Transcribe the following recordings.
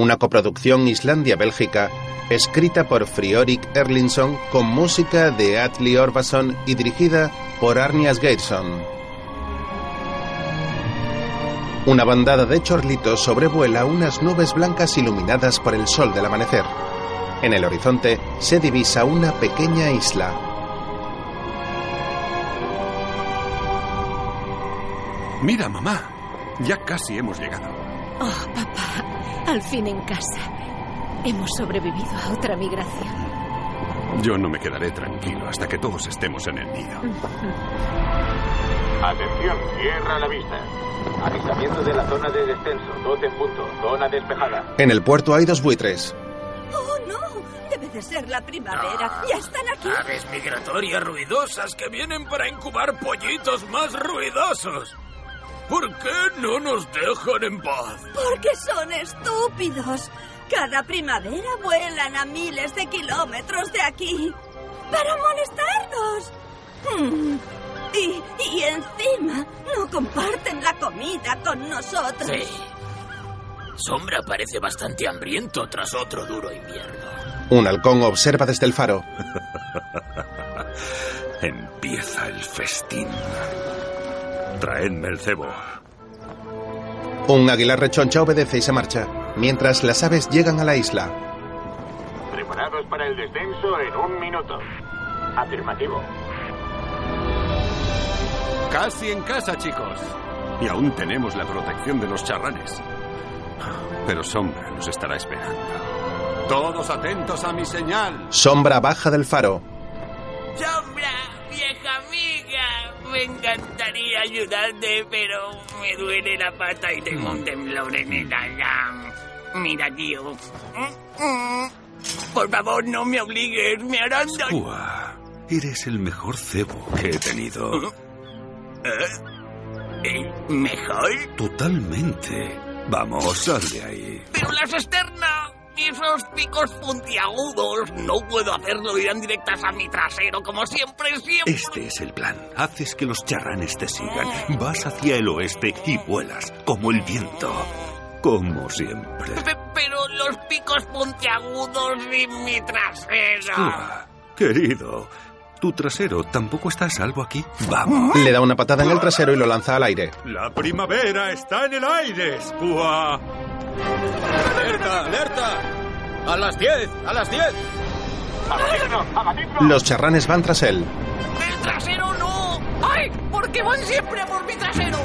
una coproducción Islandia-Bélgica, escrita por Friorik Erlinson con música de Atli Orbason y dirigida por Arnias Gateson. Una bandada de chorlitos sobrevuela unas nubes blancas iluminadas por el sol del amanecer. En el horizonte se divisa una pequeña isla. Mira, mamá. Ya casi hemos llegado. Oh, papá, al fin en casa. Hemos sobrevivido a otra migración. Yo no me quedaré tranquilo hasta que todos estemos en el nido. Atención, tierra a la vista. Avisamiento de la zona de descenso, 12 en punto, zona despejada. En el puerto hay dos buitres. ¡Oh, no! Debe de ser la primavera. ¡Ya están aquí! Aves migratorias ruidosas que vienen para incubar pollitos más ruidosos. ¿Por qué no nos dejan en paz? Porque son estúpidos. Cada primavera vuelan a miles de kilómetros de aquí para molestarnos. Mm. Y, y encima no comparten la comida con nosotros. Sí. Sombra parece bastante hambriento tras otro duro invierno. Un halcón observa desde el faro. Empieza el festín. Traedme el cebo. Un águila rechoncha obedece y se marcha, mientras las aves llegan a la isla. Preparados para el descenso en un minuto. Afirmativo. Casi en casa, chicos. Y aún tenemos la protección de los charranes. Pero Sombra nos estará esperando. Todos atentos a mi señal. Sombra baja del faro. Sombra, vieja amiga, me encantaría ayudarte, pero me duele la pata y tengo un temblor en el ala. Mira, tío. Por favor, no me obligues, me harán daño. Eres el mejor cebo que he tenido. ¿Eh? ¿Mejor? Totalmente. Vamos, sal de ahí. Pero las externas, esos picos puntiagudos, no puedo hacerlo, irán directas a mi trasero, como siempre, siempre. Este es el plan. Haces que los charranes te sigan. Vas hacia el oeste y vuelas como el viento. Como siempre. Pe- Pero los picos puntiagudos y mi trasero. Querido, tu trasero tampoco está a salvo aquí. Vamos. Le da una patada en el trasero y lo lanza al aire. La primavera está en el aire, Skua. ¡Alerta, alerta! ¡A las 10! ¡A las 10! ¡Abatidlo! ¡Abatidlo! Los charranes van tras él. ¡El trasero no! ¡Ay! ¿Por qué van siempre a por mi trasero?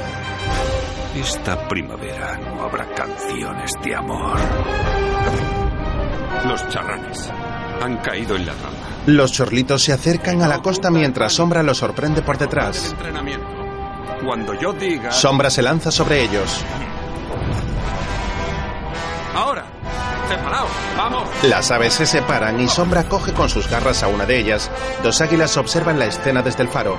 Esta primavera no habrá canciones de amor. Los charranes han caído en la trampa. Los chorlitos se acercan a la costa mientras Sombra los sorprende por detrás. Cuando yo diga... Sombra se lanza sobre ellos. ¡Ahora! ¡Separaos! ¡Vamos! Las aves se separan y Sombra coge con sus garras a una de ellas. Dos águilas observan la escena desde el faro.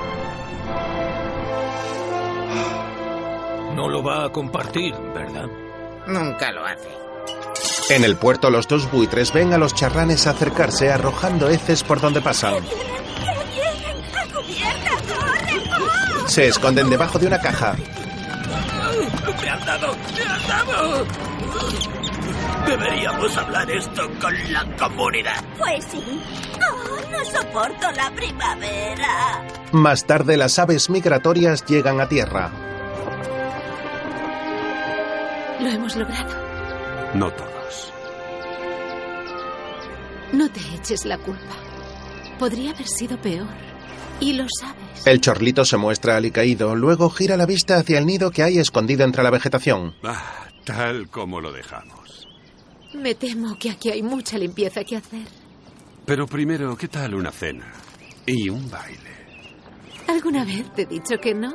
No lo va a compartir, ¿verdad? Nunca lo hace. En el puerto los dos buitres ven a los charranes acercarse arrojando heces por donde pasan. Se esconden debajo de una caja. ¡Me han dado! ¡Me han dado! Deberíamos hablar esto con la comunidad. Pues sí. ¡Oh, no soporto la primavera! Más tarde las aves migratorias llegan a tierra. Lo hemos logrado. No todos. No te eches la culpa. Podría haber sido peor. Y lo sabes. El chorlito se muestra alicaído, luego gira la vista hacia el nido que hay escondido entre la vegetación. Ah, tal como lo dejamos. Me temo que aquí hay mucha limpieza que hacer. Pero primero, ¿qué tal una cena? Y un baile. ¿Alguna vez te he dicho que no?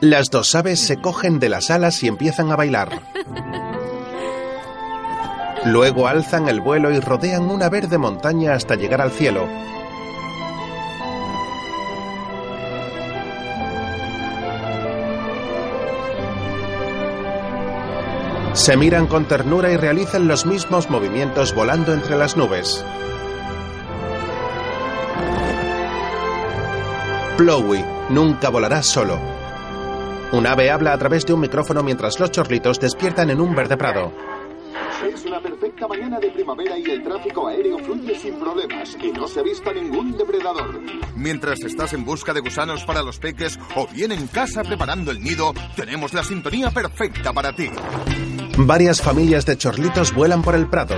Las dos aves se cogen de las alas y empiezan a bailar. Luego alzan el vuelo y rodean una verde montaña hasta llegar al cielo. Se miran con ternura y realizan los mismos movimientos volando entre las nubes. Plowey nunca volará solo. Un ave habla a través de un micrófono mientras los chorlitos despiertan en un verde prado. Es una perfecta mañana de primavera y el tráfico aéreo fluye sin problemas y no se avista ningún depredador. Mientras estás en busca de gusanos para los peques o bien en casa preparando el nido, tenemos la sintonía perfecta para ti. Varias familias de chorlitos vuelan por el prado.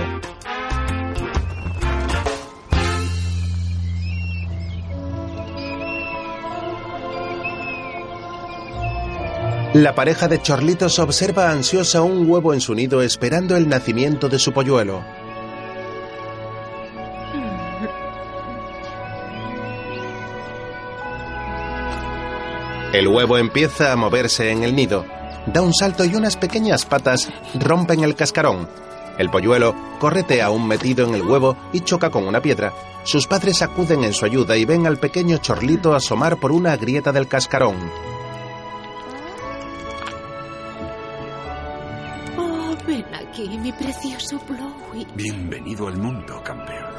La pareja de chorlitos observa ansiosa un huevo en su nido esperando el nacimiento de su polluelo. El huevo empieza a moverse en el nido. Da un salto y unas pequeñas patas rompen el cascarón. El polluelo corretea aún metido en el huevo y choca con una piedra. Sus padres acuden en su ayuda y ven al pequeño chorlito asomar por una grieta del cascarón. Oh, ven aquí, mi precioso Blowy. Bienvenido al mundo, campeón.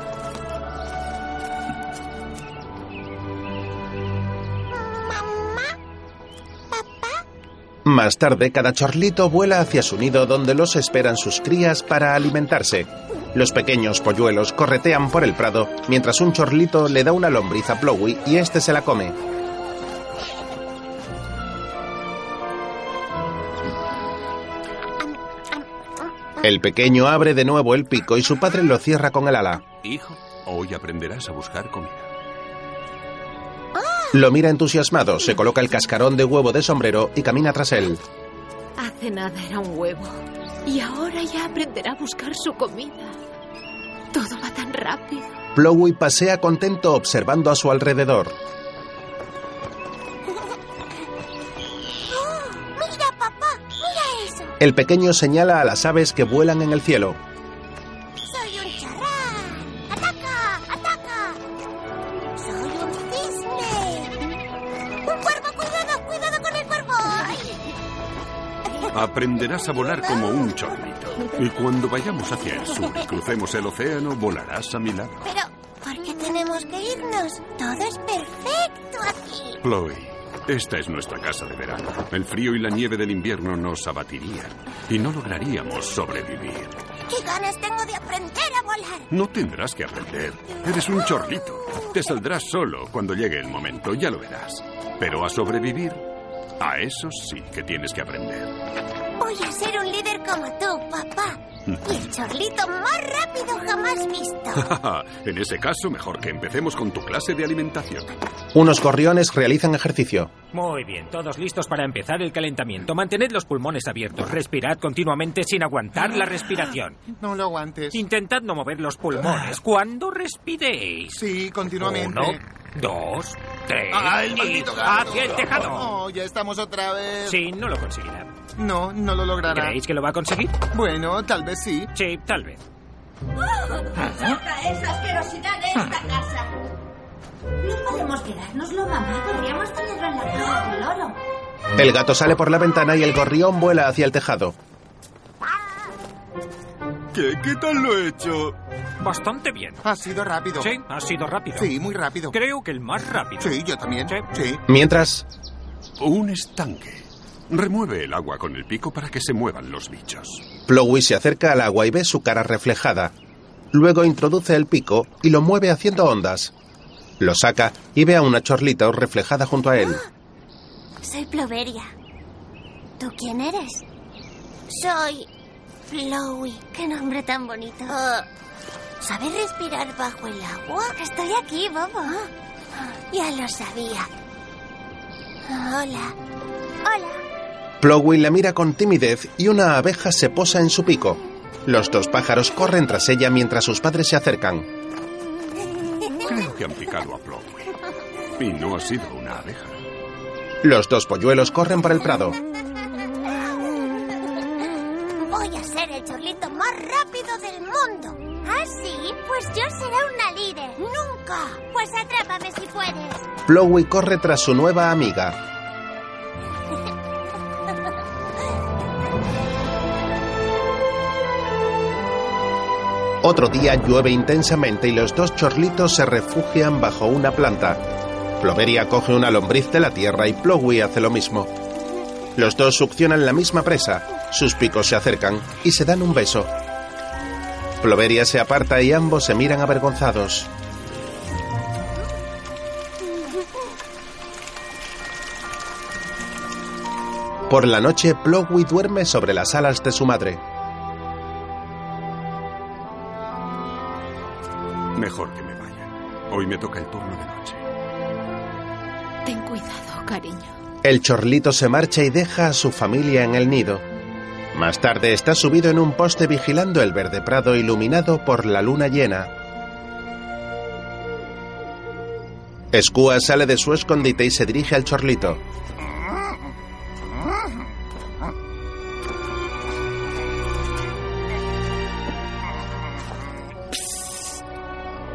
Más tarde, cada chorlito vuela hacia su nido donde los esperan sus crías para alimentarse. Los pequeños polluelos corretean por el prado mientras un chorlito le da una lombriz a Plowy y este se la come. El pequeño abre de nuevo el pico y su padre lo cierra con el ala. Hijo, hoy aprenderás a buscar comida. Lo mira entusiasmado, se coloca el cascarón de huevo de sombrero y camina tras él. Hace nada era un huevo. Y ahora ya aprenderá a buscar su comida. Todo va tan rápido. Plowey pasea contento observando a su alrededor. Mira, papá, mira eso. El pequeño señala a las aves que vuelan en el cielo. Aprenderás a volar como un chorlito. Y cuando vayamos hacia el sur y crucemos el océano, volarás a mi lado. Pero, ¿por qué tenemos que irnos? Todo es perfecto aquí. Chloe, esta es nuestra casa de verano. El frío y la nieve del invierno nos abatirían y no lograríamos sobrevivir. ¿Qué ganas tengo de aprender a volar? No tendrás que aprender. Eres un chorlito. Te saldrás solo cuando llegue el momento, ya lo verás. Pero a sobrevivir, a eso sí que tienes que aprender. Voy a ser un líder como tú, papá. Y el chorlito más rápido jamás visto. en ese caso, mejor que empecemos con tu clase de alimentación. Unos gorriones realizan ejercicio. Muy bien, todos listos para empezar el calentamiento. Mantened los pulmones abiertos. Respirad continuamente sin aguantar la respiración. No lo aguantes. Intentad no mover los pulmones cuando respiréis. Sí, continuamente. Uno, dos, tres. ¡Ah, el y maldito gato! hacia el tejado. Oh, ya estamos otra vez. Sí, no lo conseguirá. No, no lo logrará. ¿Creéis que lo va a conseguir? Bueno, tal vez sí. Sí, tal vez. ¡Saca esa asquerosidad de esta casa! No podemos quedárnoslo, mamá. Podríamos tenerlo en la casa del loro. El gato sale por la ventana y el gorrión vuela hacia el tejado. ¿Qué, ¿Qué tal lo he hecho? Bastante bien. Ha sido rápido. Sí, ha sido rápido. Sí, muy rápido. Creo que el más rápido. Sí, yo también. Sí. Sí. Mientras, Un estanque. Remueve el agua con el pico para que se muevan los bichos. Plowey se acerca al agua y ve su cara reflejada. Luego introduce el pico y lo mueve haciendo ondas. Lo saca y ve a una chorlita reflejada junto a él. Soy Ploveria. ¿Tú quién eres? Soy Flowey. Qué nombre tan bonito. ¿Sabes respirar bajo el agua? Estoy aquí, bobo. Ya lo sabía. Hola. Hola. Plowey la mira con timidez y una abeja se posa en su pico. Los dos pájaros corren tras ella mientras sus padres se acercan. Creo que han picado a Plowey. Y no ha sido una abeja. Los dos polluelos corren por el prado. Voy a ser el chorlito más rápido del mundo. ¿Ah, sí? Pues yo seré una líder. Nunca. Pues atrápame si puedes. Plowey corre tras su nueva amiga. Otro día llueve intensamente y los dos chorlitos se refugian bajo una planta. Ploveria coge una lombriz de la tierra y Plowey hace lo mismo. Los dos succionan la misma presa, sus picos se acercan y se dan un beso. Ploveria se aparta y ambos se miran avergonzados. Por la noche, Plowey duerme sobre las alas de su madre. Mejor que me vaya. Hoy me toca el turno de noche. Ten cuidado, cariño. El chorlito se marcha y deja a su familia en el nido. Más tarde está subido en un poste vigilando el verde prado iluminado por la luna llena. Skua sale de su escondite y se dirige al chorlito.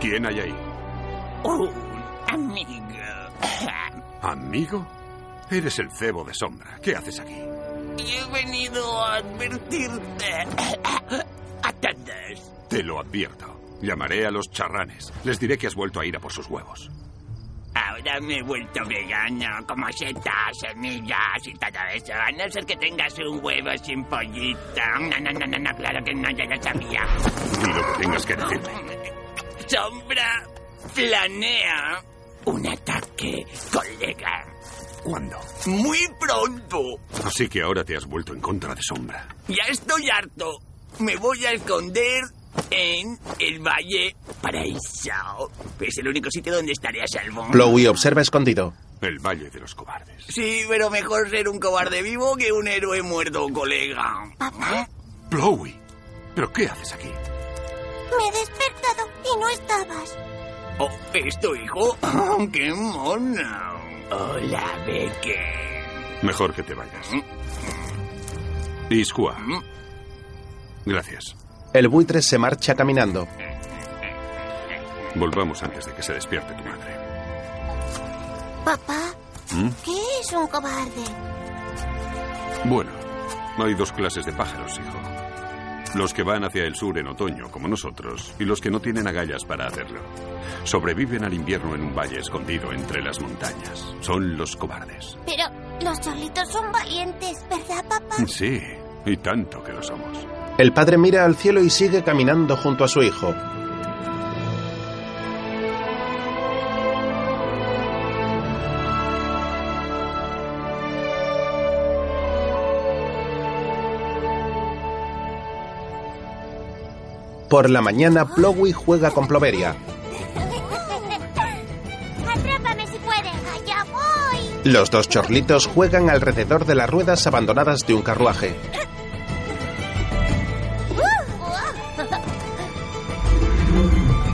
¿Quién hay ahí? Un amigo. ¿Amigo? Eres el cebo de sombra. ¿Qué haces aquí? He venido a advertirte a todos. Te lo advierto. Llamaré a los charranes. Les diré que has vuelto a ir a por sus huevos. Ahora me he vuelto vegano, como setas, semillas y todo eso. A no ser que tengas un huevo sin pollito. No, no, no, no, no, claro que no, ya lo sabía. Di lo que tengas que decirme. Sombra planea un ataque, colega. ¿Cuándo? Muy pronto. Así que ahora te has vuelto en contra de sombra. Ya estoy harto. Me voy a esconder en el Valle Paraíso. Es el único sitio donde estaré a salvo. Plowey observa escondido. El Valle de los Cobardes. Sí, pero mejor ser un cobarde vivo que un héroe muerto, colega. ¿Papá? Plowey, ¿pero qué haces aquí? Me he despertado y no estabas. Oh, ¿es tu hijo? Oh, ¡Qué mono! Hola, Becker. Mejor que te vayas. Iskua. Gracias. El buitre se marcha caminando. Volvamos antes de que se despierte tu madre. Papá, ¿Mm? ¿qué es un cobarde? Bueno, hay dos clases de pájaros, hijo. Los que van hacia el sur en otoño, como nosotros, y los que no tienen agallas para hacerlo. Sobreviven al invierno en un valle escondido entre las montañas. Son los cobardes. Pero los chorlitos son valientes, ¿verdad, papá? Sí, y tanto que lo somos. El padre mira al cielo y sigue caminando junto a su hijo. Por la mañana, Plowey juega con Ploveria. Atrápame si puedes. Allá voy. Los dos chorlitos juegan alrededor de las ruedas abandonadas de un carruaje.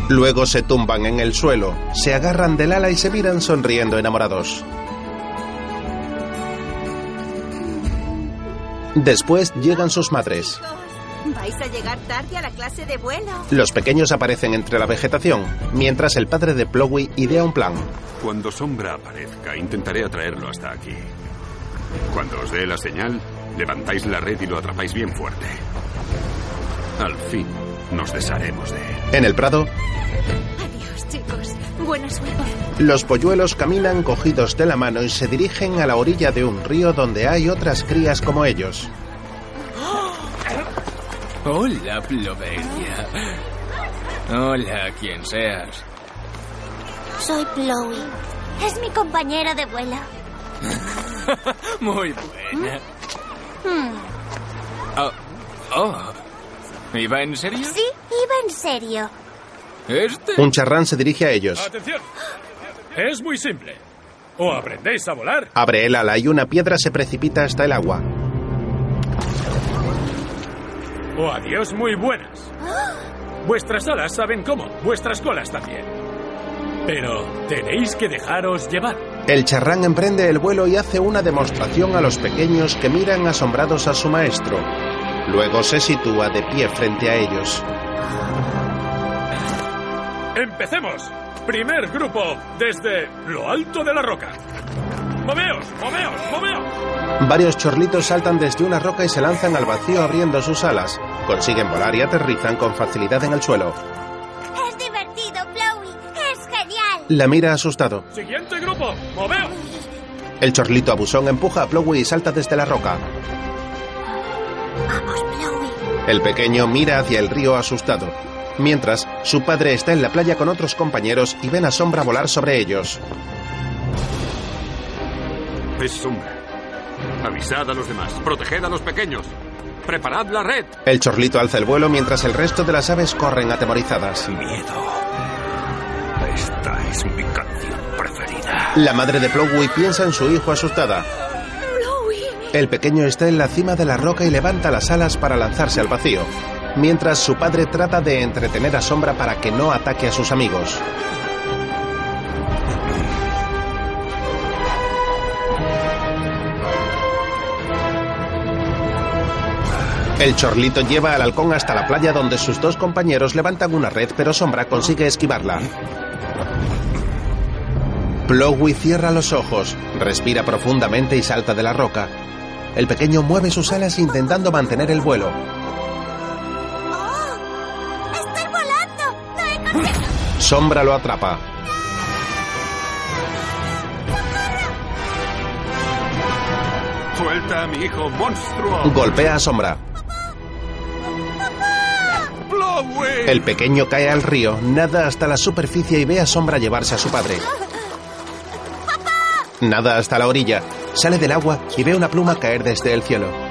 Luego se tumban en el suelo, se agarran del ala y se miran sonriendo enamorados. Después llegan sus madres. Vais a llegar tarde a la clase de vuelo. Los pequeños aparecen entre la vegetación, mientras el padre de Plowey idea un plan. Cuando Sombra aparezca, intentaré atraerlo hasta aquí. Cuando os dé la señal, levantáis la red y lo atrapáis bien fuerte. Al fin, nos desharemos de él. En el prado, Adiós, chicos. Buena suerte. los polluelos caminan cogidos de la mano y se dirigen a la orilla de un río donde hay otras crías como ellos. Hola, Ploveria. Hola, quien seas. Soy Chloe. Es mi compañera de vuelo. Muy buena. Hmm. Oh, oh. ¿Iba en serio? Sí, iba en serio. Este. Un charrán se dirige a ellos. Atención. Es muy simple. O aprendéis a volar, Abre el ala y una piedra se precipita hasta el agua. O adiós muy buenas. Vuestras alas saben cómo, vuestras colas también. Pero tenéis que dejaros llevar. El charrán emprende el vuelo y hace una demostración a los pequeños que miran asombrados a su maestro. Luego se sitúa de pie frente a ellos. Empecemos. Primer grupo desde lo alto de la roca. Moveos, moveos, moveos. Varios chorlitos saltan desde una roca y se lanzan al vacío abriendo sus alas. Consiguen volar y aterrizan con facilidad en el suelo. Es divertido, Chloe. Es genial. La mira asustado. Siguiente grupo, moveos. El chorlito abusón empuja a Plowey y salta desde la roca. Vamos, Chloe. El pequeño mira hacia el río asustado, mientras su padre está en la playa con otros compañeros y ven a Sombra volar sobre ellos. Es sombra. Avisad a los demás. Proteged a los pequeños. Preparad la red. El chorlito alza el vuelo mientras el resto de las aves corren atemorizadas. Miedo. Esta es mi canción preferida. La madre de Plowey piensa en su hijo asustada. El pequeño está en la cima de la roca y levanta las alas para lanzarse al vacío, mientras su padre trata de entretener a Sombra para que no ataque a sus amigos. El chorlito lleva al halcón hasta la playa donde sus dos compañeros levantan una red, pero Sombra consigue esquivarla. Plowey cierra los ojos, respira profundamente y salta de la roca. El pequeño mueve sus alas intentando mantener el vuelo. ¡Estoy volando! ¡No he conseguido! Sombra lo atrapa. Suelta a mi hijo monstruo. Golpea a Sombra. El pequeño cae al río, nada hasta la superficie y ve a Sombra llevarse a su padre. Nada hasta la orilla, sale del agua y ve una pluma caer desde el cielo.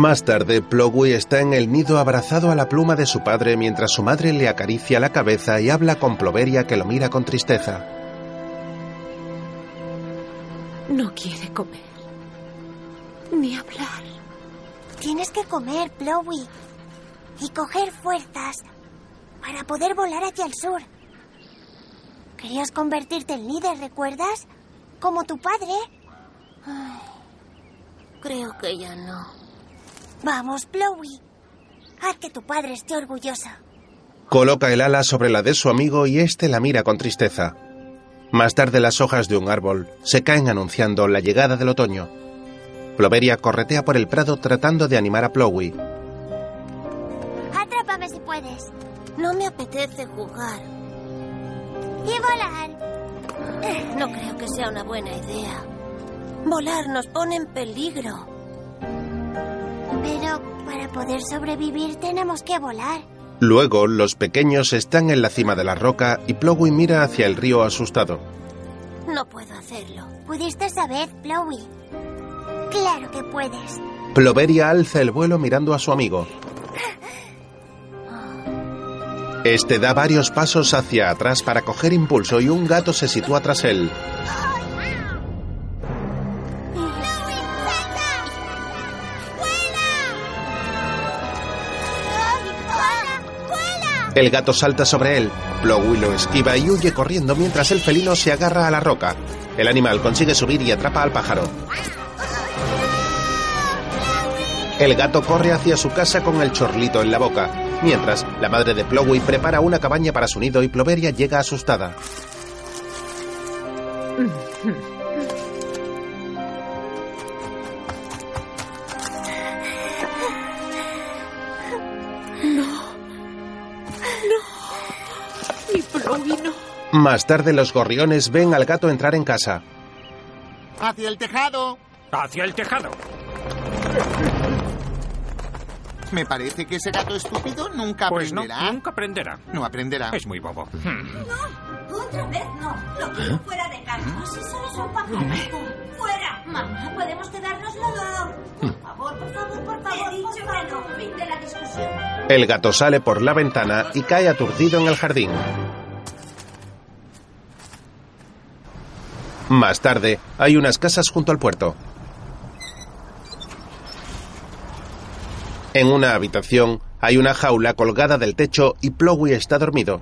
Más tarde, Plowey está en el nido abrazado a la pluma de su padre mientras su madre le acaricia la cabeza y habla con Ploveria que lo mira con tristeza. No quiere comer. Ni hablar. Tienes que comer, Plowey. Y coger fuerzas para poder volar hacia el sur. Querías convertirte en líder, ¿recuerdas? Como tu padre. Ay, creo que ya no. Vamos, Plowey. Haz que tu padre esté orgulloso. Coloca el ala sobre la de su amigo y éste la mira con tristeza. Más tarde las hojas de un árbol se caen anunciando la llegada del otoño. Ploveria corretea por el prado tratando de animar a Plowey. Atrápame si puedes. No me apetece jugar. Y volar. No creo que sea una buena idea. Volar nos pone en peligro. Pero para poder sobrevivir tenemos que volar. Luego, los pequeños están en la cima de la roca y Plowey mira hacia el río asustado. No puedo hacerlo. ¿Pudiste saber, Plowey? Claro que puedes. Ploveria alza el vuelo mirando a su amigo. Este da varios pasos hacia atrás para coger impulso y un gato se sitúa tras él. El gato salta sobre él. Plowey lo esquiva y huye corriendo mientras el felino se agarra a la roca. El animal consigue subir y atrapa al pájaro. El gato corre hacia su casa con el chorlito en la boca, mientras la madre de Plowey prepara una cabaña para su nido y Ploveria llega asustada. Más tarde los gorriones ven al gato entrar en casa. ¡Hacia el tejado! ¡Hacia el tejado! Me parece que ese gato estúpido nunca Pues no, aprenderá. nunca aprenderá. No aprenderá. Es muy bobo. Otra vez no. Lo quiero fuera de casa. Si solo son pajaritos. ¡Fuera! Mamá, ¿podemos quedárnoslo? Por favor, por favor, por favor. He dicho que no. Fin de la discusión. El gato sale por la ventana y cae aturdido en el jardín. Más tarde, hay unas casas junto al puerto. En una habitación hay una jaula colgada del techo y Plowey está dormido,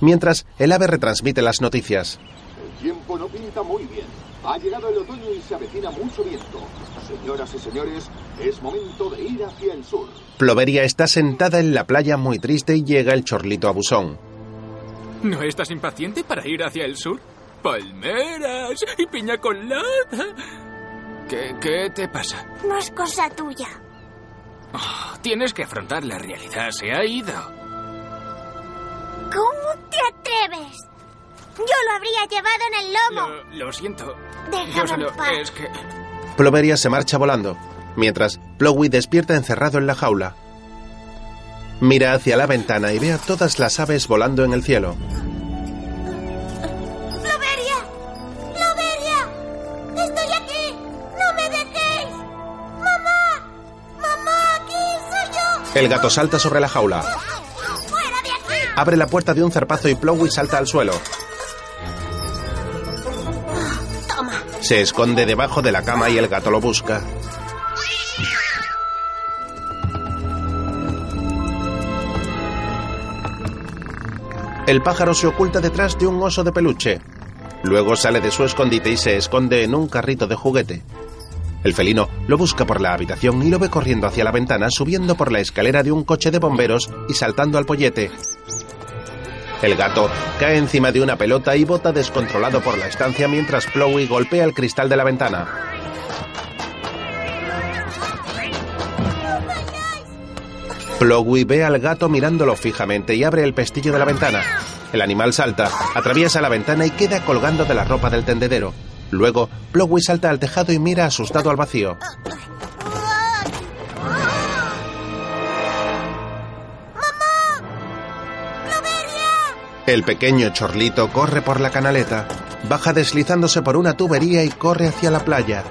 mientras el ave retransmite las noticias. El tiempo no pinta muy bien. Ha llegado el otoño y se avecina mucho viento. Señoras y señores, es momento de ir hacia el sur. Ploveria está sentada en la playa muy triste y llega el chorlito abusón. ¿No estás impaciente para ir hacia el sur? Palmeras y piña colada. ¿Qué, qué te pasa? No es cosa tuya. Oh, tienes que afrontar la realidad. Se ha ido. ¿Cómo te atreves? Yo lo habría llevado en el lomo. Lo, lo siento. Déjame en paz. Es que... Ploveria se marcha volando, mientras Plowey despierta encerrado en la jaula. Mira hacia la ventana y ve a todas las aves volando en el cielo. El gato salta sobre la jaula, abre la puerta de un zarpazo y Plowey salta al suelo. Se esconde debajo de la cama y el gato lo busca. El pájaro se oculta detrás de un oso de peluche. Luego sale de su escondite y se esconde en un carrito de juguete. El felino lo busca por la habitación y lo ve corriendo hacia la ventana, subiendo por la escalera de un coche de bomberos y saltando al pollete. El gato cae encima de una pelota y bota descontrolado por la estancia mientras Plowey golpea el cristal de la ventana. Plowey ve al gato mirándolo fijamente y abre el pestillo de la ventana. El animal salta, atraviesa la ventana y queda colgando de la ropa del tendedero. Luego, Plowey salta al tejado y mira asustado al vacío. El pequeño chorlito corre por la canaleta, baja deslizándose por una tubería y corre hacia la playa.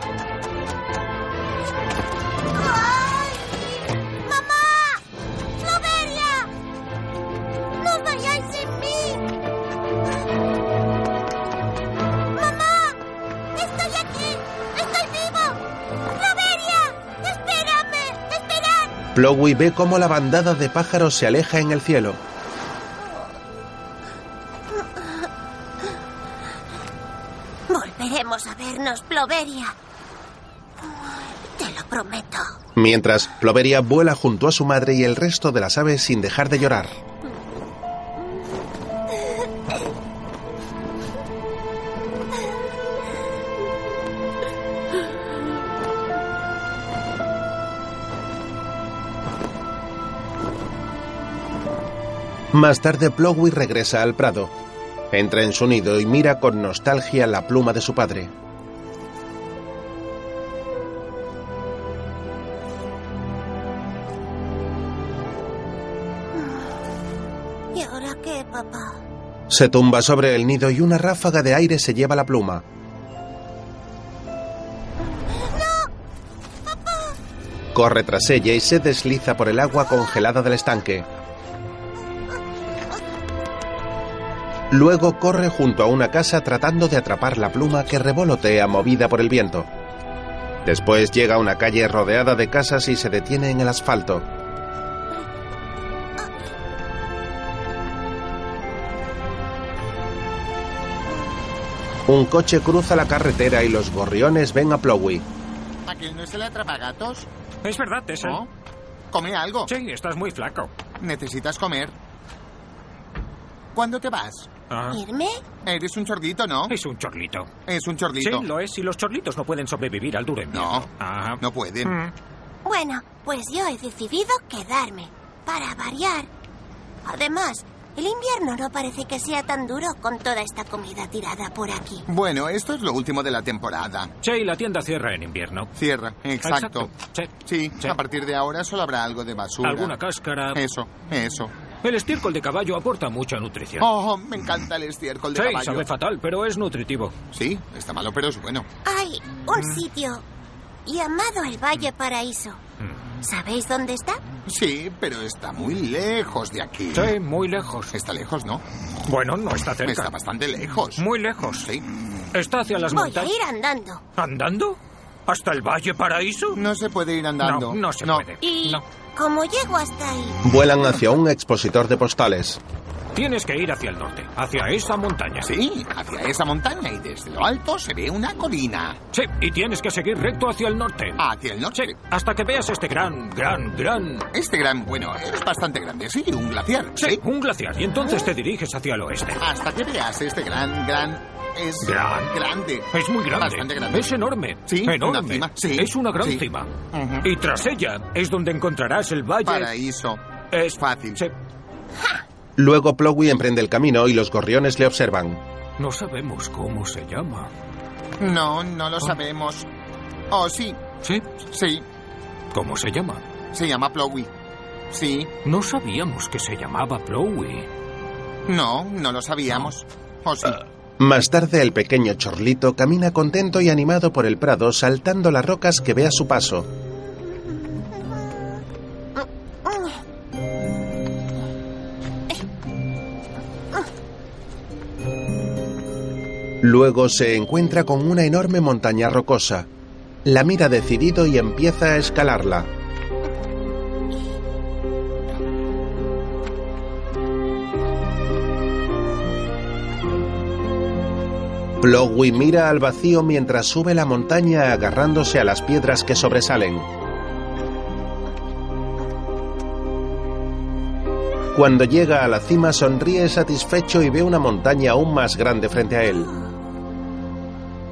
Plowey ve cómo la bandada de pájaros se aleja en el cielo. Volveremos a vernos, Ploveria. Te lo prometo. Mientras, Ploveria vuela junto a su madre y el resto de las aves sin dejar de llorar. Más tarde, Plowey regresa al prado. Entra en su nido y mira con nostalgia la pluma de su padre. ¿Y ahora qué, papá? Se tumba sobre el nido y una ráfaga de aire se lleva la pluma. Corre tras ella y se desliza por el agua congelada del estanque. Luego corre junto a una casa tratando de atrapar la pluma que revolotea movida por el viento. Después llega a una calle rodeada de casas y se detiene en el asfalto. Un coche cruza la carretera y los gorriones ven a Plowey. ¿Aquel no es el atrapagatos? Es verdad, Tessa. ¿No? Come algo. Sí, estás muy flaco. Necesitas comer. ¿Cuándo te vas? Ah. ¿Irme? Eres un chorlito, ¿no? Es un chorlito. Es un chorlito. Sí, lo es. Y los chorlitos no pueden sobrevivir al duro invierno. No, no pueden. Mm. Bueno, pues yo he decidido quedarme. Para variar. Además, el invierno no parece que sea tan duro con toda esta comida tirada por aquí. Bueno, esto es lo último de la temporada. Sí, la tienda cierra en invierno. Cierra, exacto. Sí. Sí, a partir de ahora solo habrá algo de basura. Alguna cáscara. Eso, eso. El estiércol de caballo aporta mucha nutrición. Oh, me encanta el estiércol de sí, caballo. sabe fatal, pero es nutritivo. Sí, está malo, pero es bueno. Hay un sitio llamado el Valle Paraíso. ¿Sabéis dónde está? Sí, pero está muy lejos de aquí. Sí, muy lejos. Está lejos, ¿no? Bueno, no está cerca. Está bastante lejos. Muy lejos. Sí. Está hacia las Voy a montañas. ir andando. ¿Andando? ¿Hasta el Valle Paraíso? No se puede ir andando. No, no se No. puede. ¿Y No. cómo llego hasta ahí? Vuelan hacia un expositor de postales. Tienes que ir hacia el norte, hacia esa montaña. Sí, hacia esa montaña y desde lo alto se ve una colina. Sí, y tienes que seguir recto hacia el norte. Hacia el norte. Sí, hasta que veas este gran, gran, gran... Este gran, bueno, es bastante grande, sí, un glaciar. Sí, un glaciar. Y entonces te diriges hacia el oeste. Hasta que veas este gran, gran... es Gran. grande. Es muy grande. Bastante grande. Es enorme. Sí, una enorme. cima, sí, Es una gran sí. cima. Y tras ella es donde encontrarás el valle. Paraíso. Es fácil. Luego Plowey emprende el camino y los gorriones le observan. No sabemos cómo se llama. No, no lo sabemos. Oh, sí. ¿Sí? Sí. ¿Cómo se llama? Se llama Plowey. Sí. No sabíamos que se llamaba Plowey. No, no lo sabíamos. Oh, sí. Más tarde el pequeño Chorlito camina contento y animado por el prado saltando las rocas que ve a su paso. Luego se encuentra con una enorme montaña rocosa. La mira decidido y empieza a escalarla. Plowey mira al vacío mientras sube la montaña agarrándose a las piedras que sobresalen. Cuando llega a la cima sonríe satisfecho y ve una montaña aún más grande frente a él.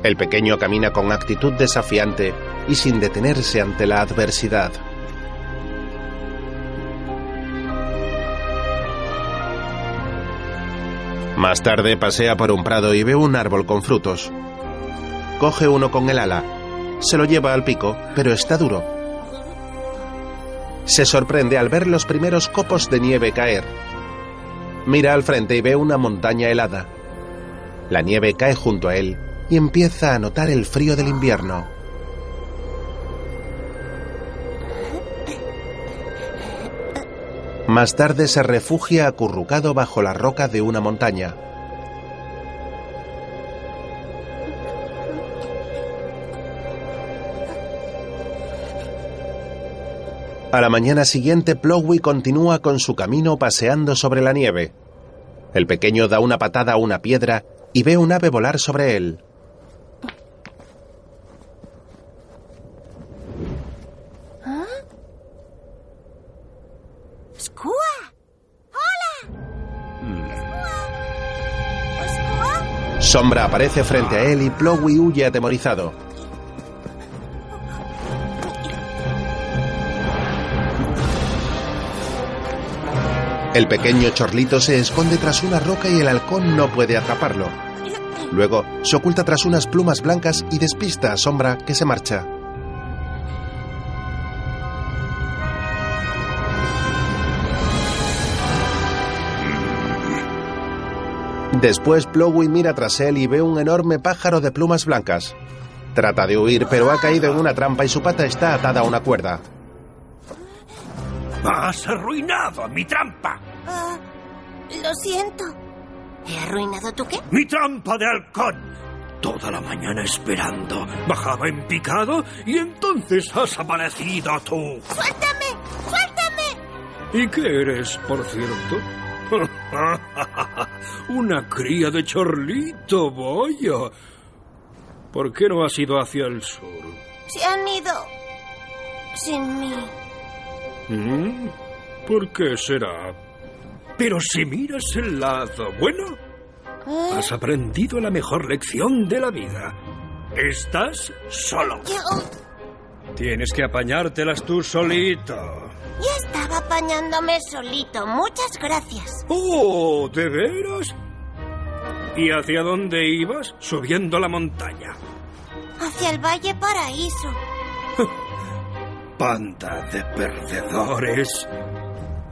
El pequeño camina con actitud desafiante y sin detenerse ante la adversidad. Más tarde pasea por un prado y ve un árbol con frutos. Coge uno con el ala. Se lo lleva al pico, pero está duro. Se sorprende al ver los primeros copos de nieve caer. Mira al frente y ve una montaña helada. La nieve cae junto a él y empieza a notar el frío del invierno. Más tarde se refugia acurrucado bajo la roca de una montaña. A la mañana siguiente, Plowey continúa con su camino paseando sobre la nieve. El pequeño da una patada a una piedra y ve un ave volar sobre él. Sombra aparece frente a él y Plowey huye atemorizado. El pequeño Chorlito se esconde tras una roca y el halcón no puede atraparlo. Luego se oculta tras unas plumas blancas y despista a Sombra que se marcha. Después Plowey mira tras él y ve un enorme pájaro de plumas blancas. Trata de huir, pero ha caído en una trampa y su pata está atada a una cuerda. ¡Has arruinado mi trampa! Ah, lo siento. ¿He arruinado tu qué? ¡Mi trampa de halcón! Toda la mañana esperando. Bajaba en picado y entonces has aparecido tú. ¡Suéltame! ¡Suéltame! ¿Y qué eres, por cierto? Una cría de chorlito, vaya. ¿Por qué no has ido hacia el sur? Se han ido sin mí. ¿Mm? ¿Por qué será? Pero si miras el lado bueno, ¿Eh? has aprendido la mejor lección de la vida. Estás solo. Yo Tienes que apañártelas tú solito. Ya estaba apañándome solito. Muchas gracias. ¡Oh! ¿De veras? ¿Y hacia dónde ibas? Subiendo la montaña. Hacia el Valle Paraíso. Panda de perdedores.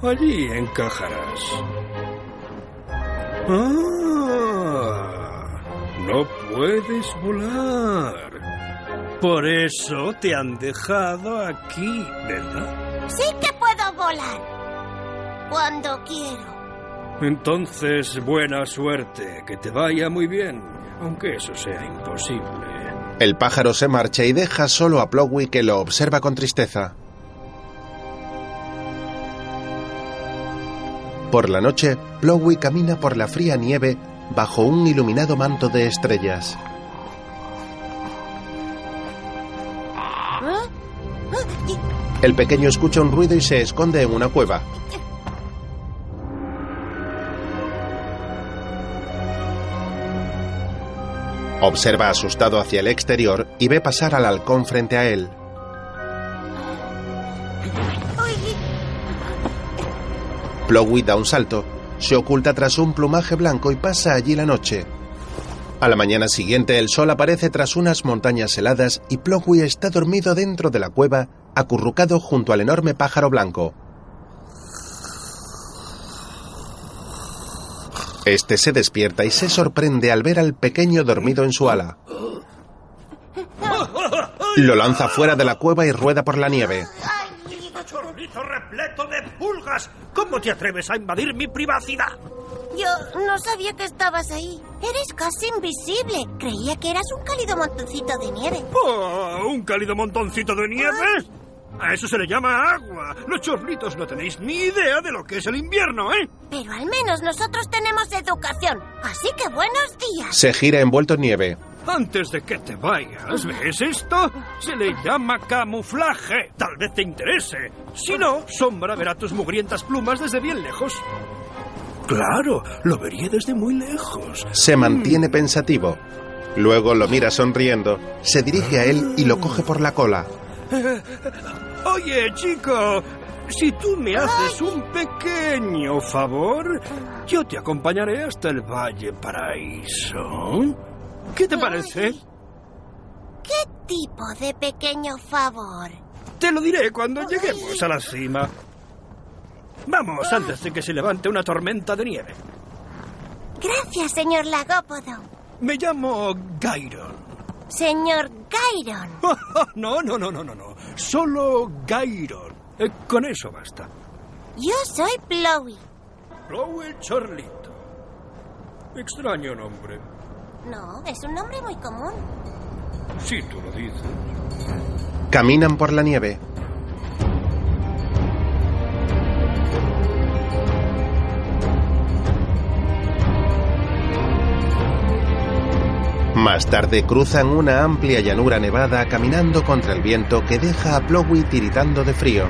Allí encajarás. Ah, no puedes volar. Por eso te han dejado aquí, ¿verdad? Sí que puedo volar. Cuando quiero. Entonces, buena suerte, que te vaya muy bien, aunque eso sea imposible. El pájaro se marcha y deja solo a Plowey que lo observa con tristeza. Por la noche, Plowey camina por la fría nieve bajo un iluminado manto de estrellas. El pequeño escucha un ruido y se esconde en una cueva. Observa asustado hacia el exterior y ve pasar al halcón frente a él. Plowey da un salto, se oculta tras un plumaje blanco y pasa allí la noche. A la mañana siguiente el sol aparece tras unas montañas heladas y Plowey está dormido dentro de la cueva, acurrucado junto al enorme pájaro blanco. Este se despierta y se sorprende al ver al pequeño dormido en su ala. Lo lanza fuera de la cueva y rueda por la nieve. ¡Chorrito repleto de pulgas! ¿Cómo te atreves a invadir mi privacidad? Yo no sabía que estabas ahí. Eres casi invisible. Creía que eras un cálido montoncito de nieve. Oh, ¿Un cálido montoncito de nieve? A eso se le llama agua. Los chorlitos no tenéis ni idea de lo que es el invierno, ¿eh? Pero al menos nosotros tenemos educación. Así que buenos días. Se gira envuelto en nieve. Antes de que te vayas, ¿ves esto? Se le llama camuflaje. Tal vez te interese. Si no, Sombra verá tus mugrientas plumas desde bien lejos. Claro, lo vería desde muy lejos. Se mantiene pensativo. Luego lo mira sonriendo, se dirige a él y lo coge por la cola. Oye, chico, si tú me haces un pequeño favor, yo te acompañaré hasta el Valle Paraíso. ¿Qué te parece? ¿Qué tipo de pequeño favor? Te lo diré cuando lleguemos a la cima. Vamos, antes de que se levante una tormenta de nieve. Gracias, señor Lagópodo. Me llamo Gairon. Señor Gairon. no, no, no, no, no, no. Solo Gairon. Eh, con eso basta. Yo soy Plowey. Plowey Chorlito. Extraño nombre. No, es un nombre muy común. Si tú lo dices. Caminan por la nieve. Más tarde cruzan una amplia llanura nevada caminando contra el viento que deja a Plowey tiritando de frío.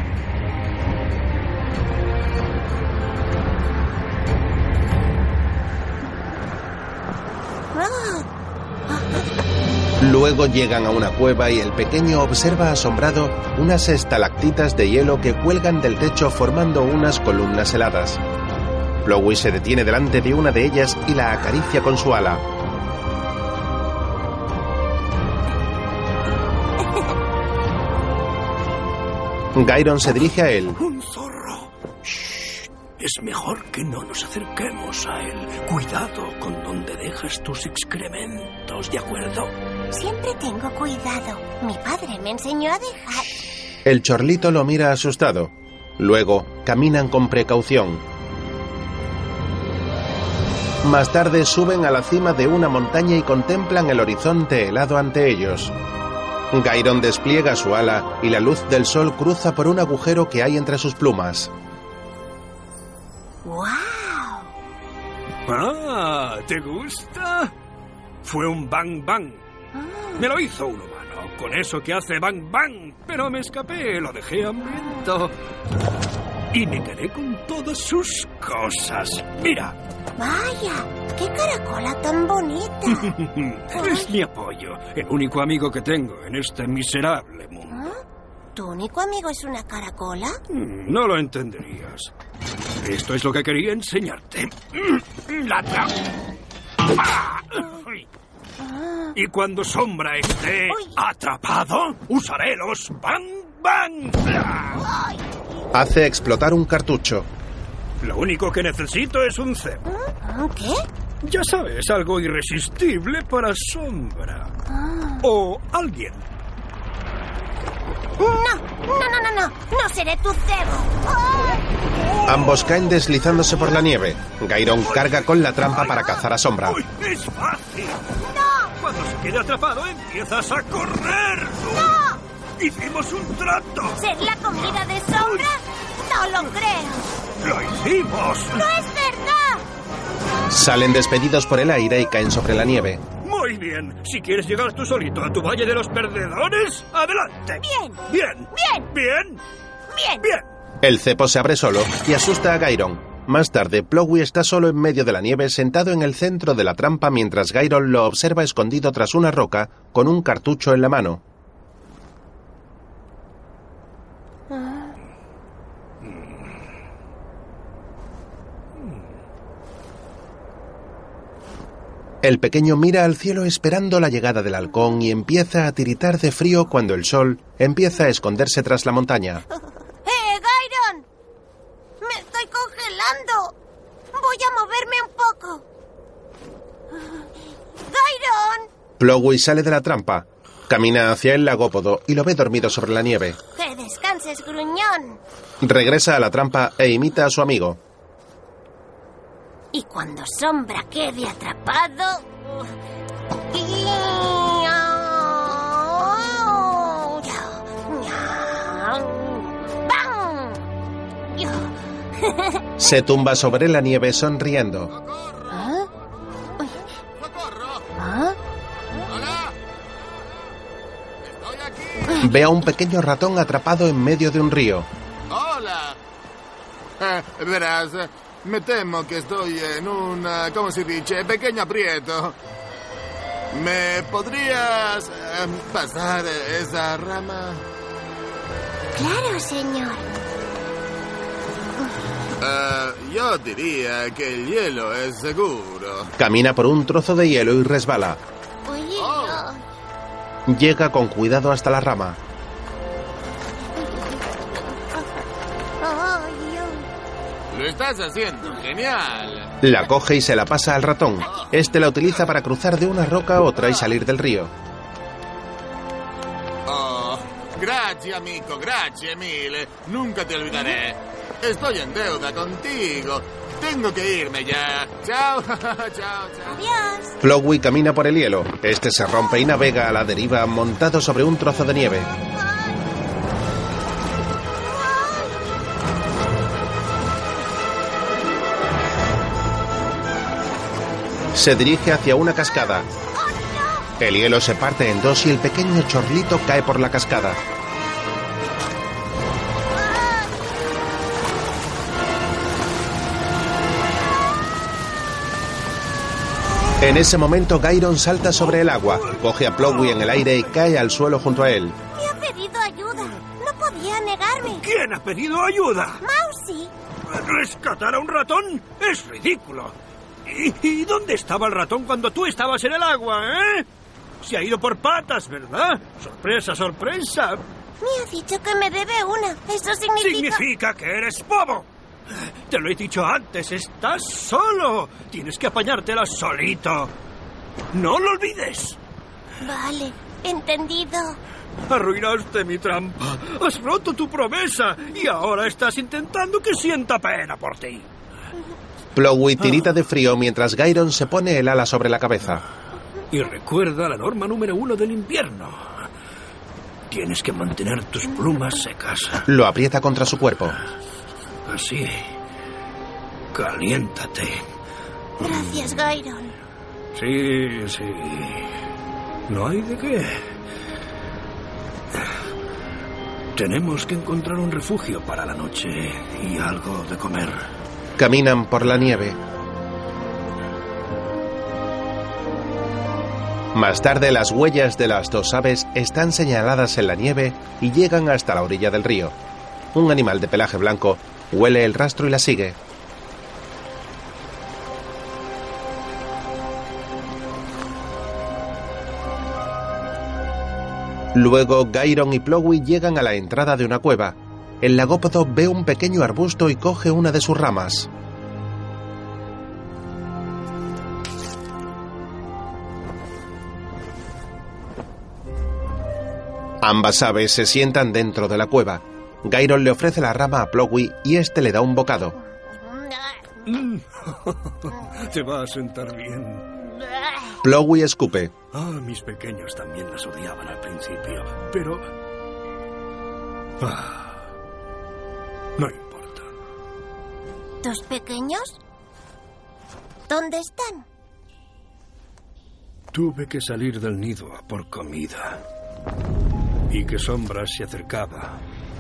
Luego llegan a una cueva y el pequeño observa asombrado unas estalactitas de hielo que cuelgan del techo formando unas columnas heladas. Plowey se detiene delante de una de ellas y la acaricia con su ala. Gairon se dirige a él. Un zorro. Shh. Es mejor que no nos acerquemos a él. Cuidado con donde dejas tus excrementos, ¿de acuerdo? Siempre tengo cuidado. Mi padre me enseñó a dejar. El chorlito lo mira asustado. Luego caminan con precaución. Más tarde suben a la cima de una montaña y contemplan el horizonte helado ante ellos. Gairon despliega su ala y la luz del sol cruza por un agujero que hay entre sus plumas. ¡Wow! Ah, ¿te gusta? Fue un bang bang. Me lo hizo un humano, con eso que hace bang bang, pero me escapé, lo dejé hambriento. Y me quedé con todas sus cosas. Mira, Vaya, qué caracola tan bonita. es mi apoyo, el único amigo que tengo en este miserable mundo. ¿Ah? ¿Tu único amigo es una caracola? Mm, No lo entenderías. Esto es lo que quería enseñarte. La tra- ¡Ah! Y cuando Sombra esté atrapado, usaré los bang bang. Hace explotar un cartucho. Lo único que necesito es un cebo. ¿Qué? Ya sabes, algo irresistible para Sombra. O alguien. No, no, no, no, no. No seré tu cebo. Ambos caen deslizándose por la nieve. Gairon carga con la trampa para cazar a Sombra. Es fácil. Cuando se quede atrapado, empiezas a correr. ¡No! Hicimos un trato. ¿Ser la comida de sombra? No lo creo. Lo hicimos. ¡No es verdad! Salen despedidos por el aire y caen sobre la nieve. Muy bien. Si quieres llegar tú solito a tu Valle de los Perdedores, adelante. Bien. Bien. Bien. Bien. Bien. Bien. El cepo se abre solo y asusta a Gairon. Más tarde, Plowey está solo en medio de la nieve sentado en el centro de la trampa mientras Gyron lo observa escondido tras una roca con un cartucho en la mano. El pequeño mira al cielo esperando la llegada del halcón y empieza a tiritar de frío cuando el sol empieza a esconderse tras la montaña. ¡Eh, Gyron! ¡Me estoy congelando! Voy a moverme un poco. Plowey sale de la trampa, camina hacia el lagópodo y lo ve dormido sobre la nieve. ¡Que descanses, gruñón! Regresa a la trampa e imita a su amigo. Y cuando Sombra quede atrapado... ¡Bam! Se tumba sobre la nieve sonriendo. ¿Ah? ¿Ah? Ve a un pequeño ratón atrapado en medio de un río. Hola. Eh, verás, me temo que estoy en un, eh, ¿cómo se dice? Pequeño aprieto. ¿Me podrías eh, pasar esa rama? Claro, señor. Eh, yo diría que el hielo es seguro. Camina por un trozo de hielo y resbala. Oye, no. Llega con cuidado hasta la rama. Lo estás haciendo genial. La coge y se la pasa al ratón. Este la utiliza para cruzar de una roca a otra y salir del río. Oh, gracias, amigo, gracias mille. Nunca te olvidaré. Estoy en deuda contigo. Tengo que irme ya. Chao, chao, chao. Adiós. Plowey camina por el hielo. Este se rompe y navega a la deriva montado sobre un trozo de nieve. Se dirige hacia una cascada. El hielo se parte en dos y el pequeño chorlito cae por la cascada. En ese momento, Gyron salta sobre el agua, coge a Plowey en el aire y cae al suelo junto a él. Me ha pedido ayuda. No podía negarme. ¿Quién ha pedido ayuda? Mousy. ¿Rescatar a un ratón? Es ridículo. ¿Y, y dónde estaba el ratón cuando tú estabas en el agua, eh? Se ha ido por patas, ¿verdad? Sorpresa, sorpresa. Me ha dicho que me debe una. Eso significa... Significa que eres bobo. Te lo he dicho antes, estás solo. Tienes que apañártela solito. No lo olvides. Vale, entendido. Arruinaste mi trampa. Has roto tu promesa y ahora estás intentando que sienta pena por ti. Plowey tirita de frío mientras Gyron se pone el ala sobre la cabeza. Y recuerda la norma número uno del invierno. Tienes que mantener tus plumas secas. Lo aprieta contra su cuerpo. Así. Caliéntate. Gracias, Gyron. Sí, sí. No hay de qué. Tenemos que encontrar un refugio para la noche y algo de comer. Caminan por la nieve. Más tarde las huellas de las dos aves están señaladas en la nieve y llegan hasta la orilla del río. Un animal de pelaje blanco huele el rastro y la sigue. Luego Gyron y Plowey llegan a la entrada de una cueva. El lagópodo ve un pequeño arbusto y coge una de sus ramas. Ambas aves se sientan dentro de la cueva. Gyron le ofrece la rama a Plowey y este le da un bocado. Te va a sentar bien. Escupe. Ah, mis pequeños también las odiaban al principio, pero... Ah, no importa. ¿Tus pequeños? ¿Dónde están? Tuve que salir del nido a por comida. Y que Sombra se acercaba.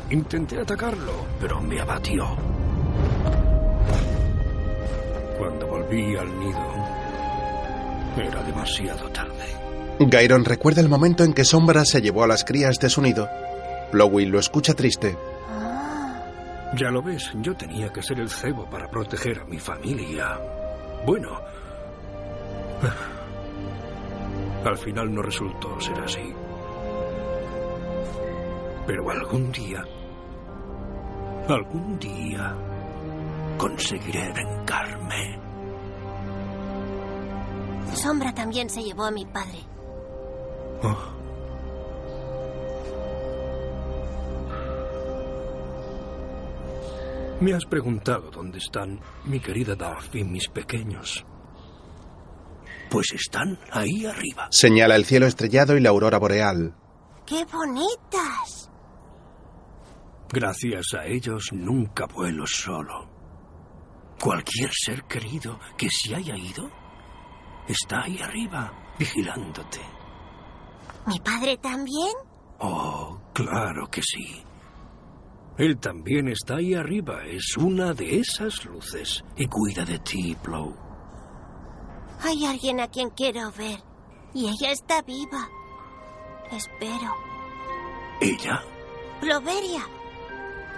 Intenté atacarlo, pero me abatió. Cuando volví al nido, era demasiado tarde. Gairon recuerda el momento en que Sombra se llevó a las crías de su nido. Flowey lo escucha triste. Ya lo ves, yo tenía que ser el cebo para proteger a mi familia. Bueno, al final no resultó ser así. Pero algún día, algún día, conseguiré vengarme. Sombra también se llevó a mi padre. Oh. Me has preguntado dónde están mi querida Darth y mis pequeños. Pues están ahí arriba. Señala el cielo estrellado y la aurora boreal. ¡Qué bonitas! Gracias a ellos nunca vuelo solo. Cualquier ser querido que se haya ido está ahí arriba, vigilándote. ¿Mi padre también? Oh, claro que sí. Él también está ahí arriba, es una de esas luces y cuida de ti, Blow. Hay alguien a quien quiero ver y ella está viva. Espero. ¿Ella? Ploveria.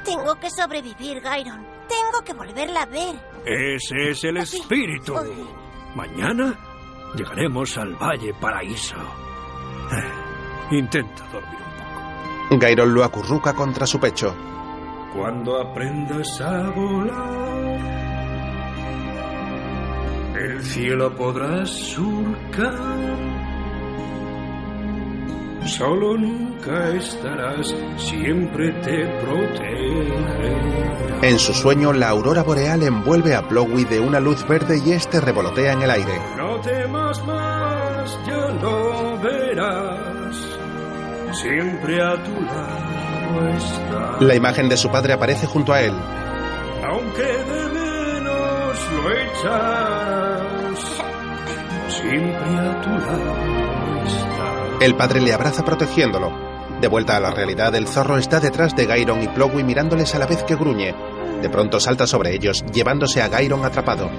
Tengo que sobrevivir, Gyron. Tengo que volverla a ver. Ese es el espíritu. Mañana llegaremos al Valle Paraíso. Eh, Intenta dormir un poco. Gairon lo acurruca contra su pecho. Cuando aprendas a volar, el cielo podrás surcar. Solo nunca estarás, siempre te protegeré. En su sueño, la aurora boreal envuelve a Plowey de una luz verde y este revolotea en el aire. No temas más, ya lo verás. Siempre a tu lado. La imagen de su padre aparece junto a él. Aunque de menos lo echarás, siempre a tu lado está. El padre le abraza protegiéndolo. De vuelta a la realidad, el zorro está detrás de Gairon y Plowey mirándoles a la vez que gruñe. De pronto salta sobre ellos, llevándose a Gairon atrapado.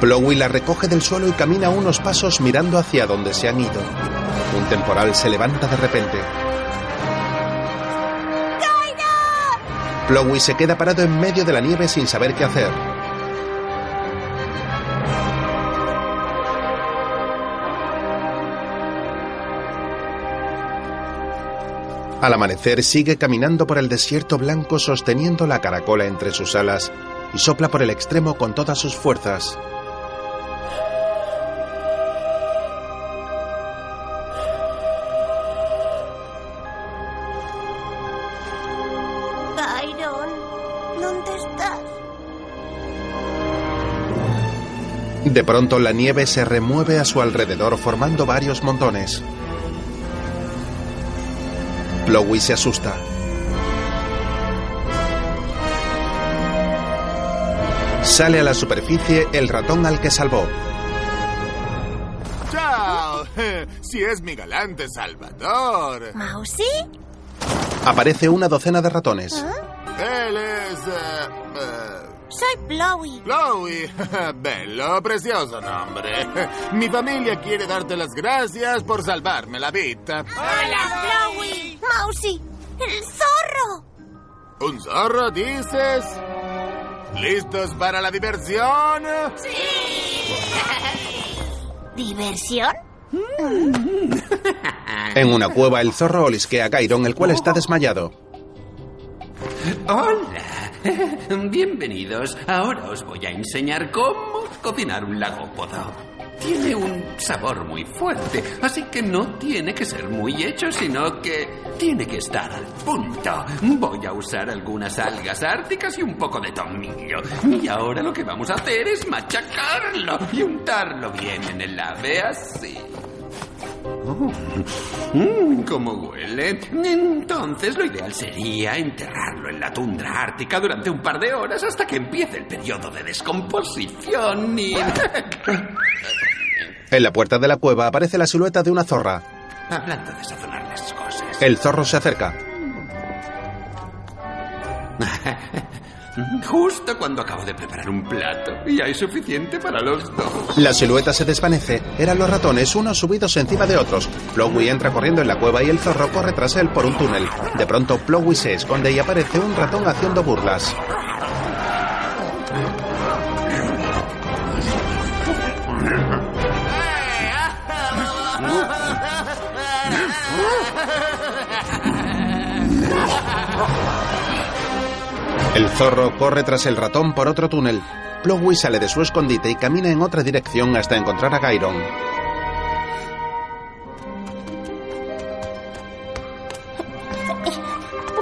Plowey la recoge del suelo y camina unos pasos mirando hacia donde se han ido. Un temporal se levanta de repente. Plowey se queda parado en medio de la nieve sin saber qué hacer. Al amanecer sigue caminando por el desierto blanco sosteniendo la caracola entre sus alas y sopla por el extremo con todas sus fuerzas. De pronto la nieve se remueve a su alrededor formando varios montones. Plowey se asusta. Sale a la superficie el ratón al que salvó. ¡Chao! Si es mi galante Salvador. ¿Mausi? Aparece una docena de ratones. Él es... eh, eh, Soy Blowy. Chloe. Bello, precioso nombre. Mi familia quiere darte las gracias por salvarme la vida. ¡Hola, Blowy! ¡Mausi! ¡El zorro! ¿Un zorro, dices? ¿Listos para la diversión? ¿Diversión? En una cueva el zorro olisquea a Gairon, el cual está desmayado. Hola, bienvenidos. Ahora os voy a enseñar cómo cocinar un lagópodo. Tiene un sabor muy fuerte, así que no tiene que ser muy hecho, sino que tiene que estar al punto. Voy a usar algunas algas árticas y un poco de tomillo. Y ahora lo que vamos a hacer es machacarlo y untarlo bien en el ave así. Oh, mm, ¿Cómo huele? Entonces lo ideal sería enterrarlo en la tundra ártica durante un par de horas hasta que empiece el periodo de descomposición y... En la puerta de la cueva aparece la silueta de una zorra. Hablando de sazonar las cosas. El zorro se acerca. Justo cuando acabo de preparar un plato y hay suficiente para los dos. La silueta se desvanece. Eran los ratones, unos subidos encima de otros. Plowey entra corriendo en la cueva y el zorro corre tras él por un túnel. De pronto, Plowey se esconde y aparece un ratón haciendo burlas. El zorro corre tras el ratón por otro túnel. Plowey sale de su escondite y camina en otra dirección hasta encontrar a Gairon.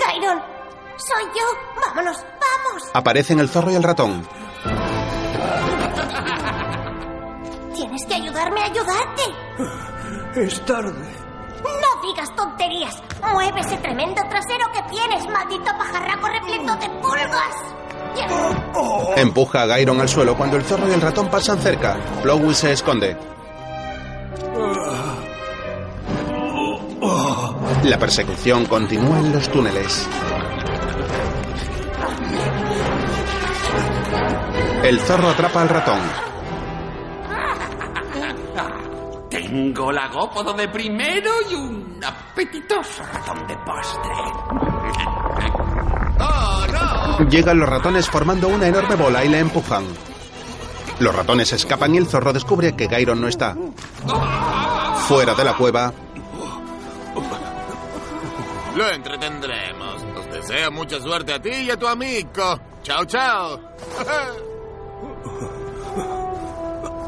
Gairon, soy yo. Vámonos, vamos. Aparecen el zorro y el ratón. Tienes que ayudarme a ayudarte. Es tarde. No digas tonterías. Mueve ese tremendo trasero que tienes, maldito pajarraco repleto de pulgas. Empuja a Gairon al suelo cuando el zorro y el ratón pasan cerca. Plowey se esconde. La persecución continúa en los túneles. El zorro atrapa al ratón. Tengo lagópodo de primero y un apetitoso ratón de postre. Llegan los ratones formando una enorme bola y la empujan. Los ratones escapan y el zorro descubre que Gairon no está. Fuera de la cueva, Lo entretendremos. Os deseo mucha suerte a ti y a tu amigo. Chao, chao.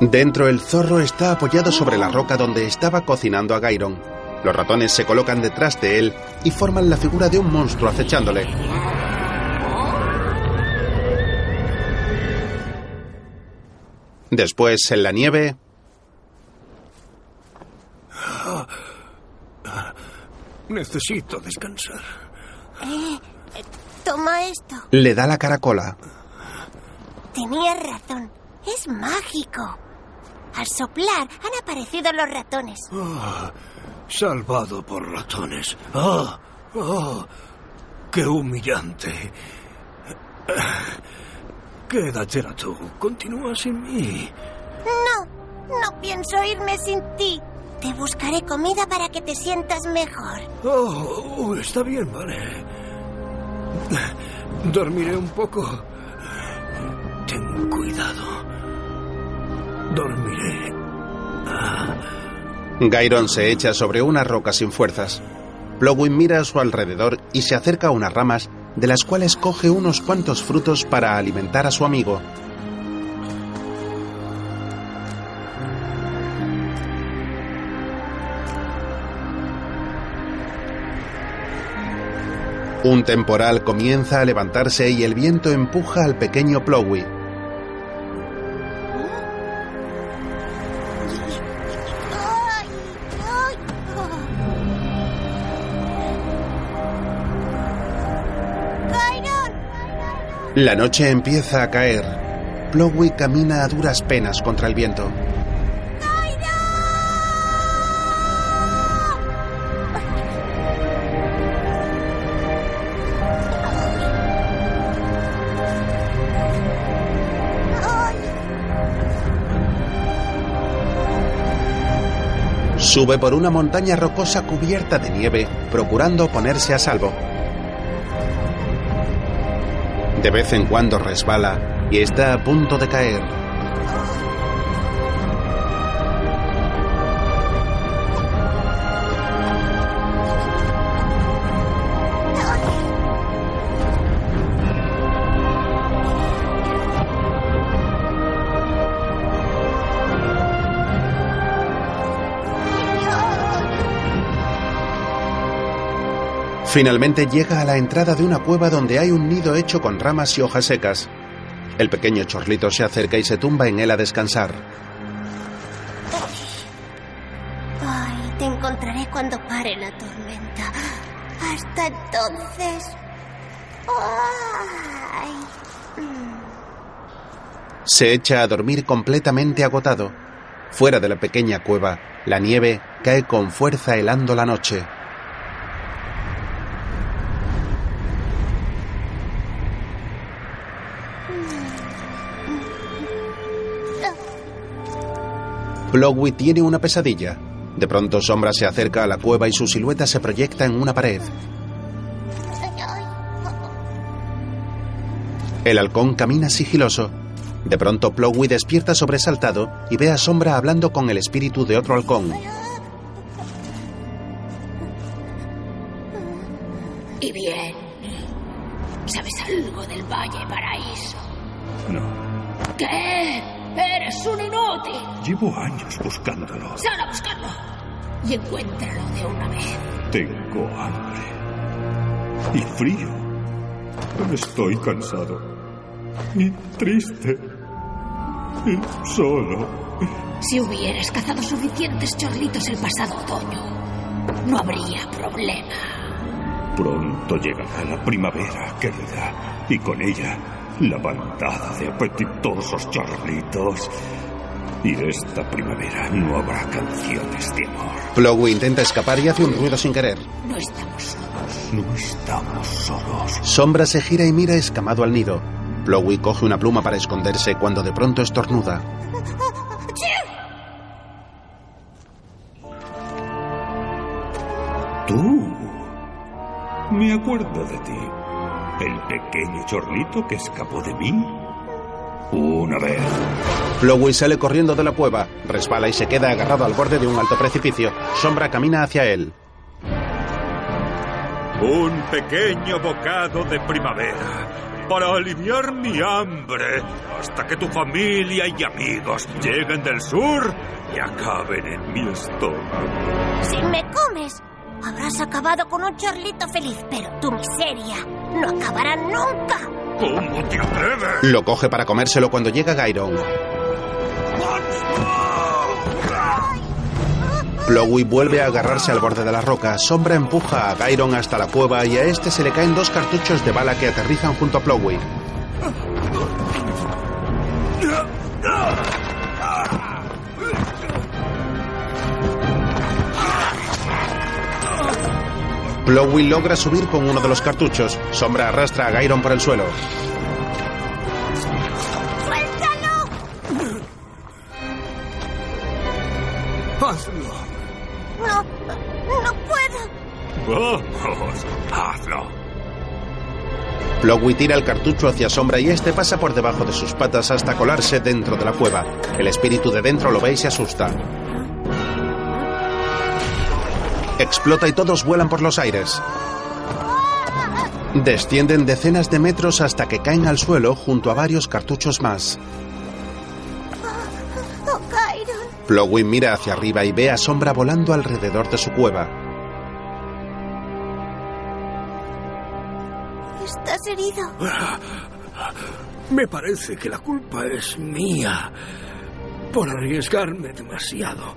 dentro el zorro está apoyado sobre la roca donde estaba cocinando a Gairon. Los ratones se colocan detrás de él y forman la figura de un monstruo acechándole. Después, en la nieve, Necesito descansar. Eh, eh, toma esto. le da la caracola. Tenías razón. Es mágico. Al soplar han aparecido los ratones. Ah, salvado por ratones. ¡Ah! ¡Ah! ¡Qué humillante! Quédatela tú. Continúa sin mí. No, no pienso irme sin ti. Te buscaré comida para que te sientas mejor. Oh, oh, está bien, vale. Dormiré un poco. Ten cuidado. Dormiré. Gairon se echa sobre una roca sin fuerzas. Plowey mira a su alrededor y se acerca a unas ramas de las cuales coge unos cuantos frutos para alimentar a su amigo. Un temporal comienza a levantarse y el viento empuja al pequeño Plowey. La noche empieza a caer. Plowey camina a duras penas contra el viento. Sube por una montaña rocosa cubierta de nieve, procurando ponerse a salvo. De vez en cuando resbala y está a punto de caer. Finalmente llega a la entrada de una cueva donde hay un nido hecho con ramas y hojas secas. El pequeño chorlito se acerca y se tumba en él a descansar. Ay, te encontraré cuando pare la tormenta. Hasta entonces. Ay. Se echa a dormir completamente agotado. Fuera de la pequeña cueva, la nieve cae con fuerza helando la noche. Plogwy tiene una pesadilla. De pronto Sombra se acerca a la cueva y su silueta se proyecta en una pared. El halcón camina sigiloso. De pronto Plogwy despierta sobresaltado y ve a Sombra hablando con el espíritu de otro halcón. Llevo años buscándolo. ¡Sal a buscarlo! Y encuéntralo de una vez. Tengo hambre. Y frío. Estoy cansado. Y triste. Y solo. Si hubieras cazado suficientes chorlitos el pasado otoño, no habría problema. Pronto llegará la primavera, querida. Y con ella, la bandada de apetitosos chorlitos. Y esta primavera no habrá canciones de amor. Plogwy intenta escapar y hace un ruido sin querer. No estamos solos. No estamos solos. Sombra se gira y mira escamado al nido. Plogwy coge una pluma para esconderse cuando de pronto estornuda. Tú. Me acuerdo de ti. El pequeño chorlito que escapó de mí. Una vez. Plogwy sale corriendo de la cueva, resbala y se queda agarrado al borde de un alto precipicio. Sombra camina hacia él. Un pequeño bocado de primavera para aliviar mi hambre hasta que tu familia y amigos lleguen del sur y acaben en mi estómago. Si me comes, habrás acabado con un chorlito feliz, pero tu miseria no acabará nunca. Lo coge para comérselo cuando llega Gyron. Plogwy vuelve a agarrarse al borde de la roca. Sombra empuja a Gyron hasta la cueva y a este se le caen dos cartuchos de bala que aterrizan junto a Plogwy. Plogwy logra subir con uno de los cartuchos. Sombra arrastra a Gyron por el suelo. ¡Suéltalo! Hazlo. No, no puedo. Vamos, hazlo. Plogwy tira el cartucho hacia Sombra y este pasa por debajo de sus patas hasta colarse dentro de la cueva. El espíritu de dentro lo ve y se asusta. Explota y todos vuelan por los aires. Descienden decenas de metros hasta que caen al suelo junto a varios cartuchos más. Plogwy mira hacia arriba y ve a Sombra volando alrededor de su cueva. ¿Estás herido? Me parece que la culpa es mía por arriesgarme demasiado.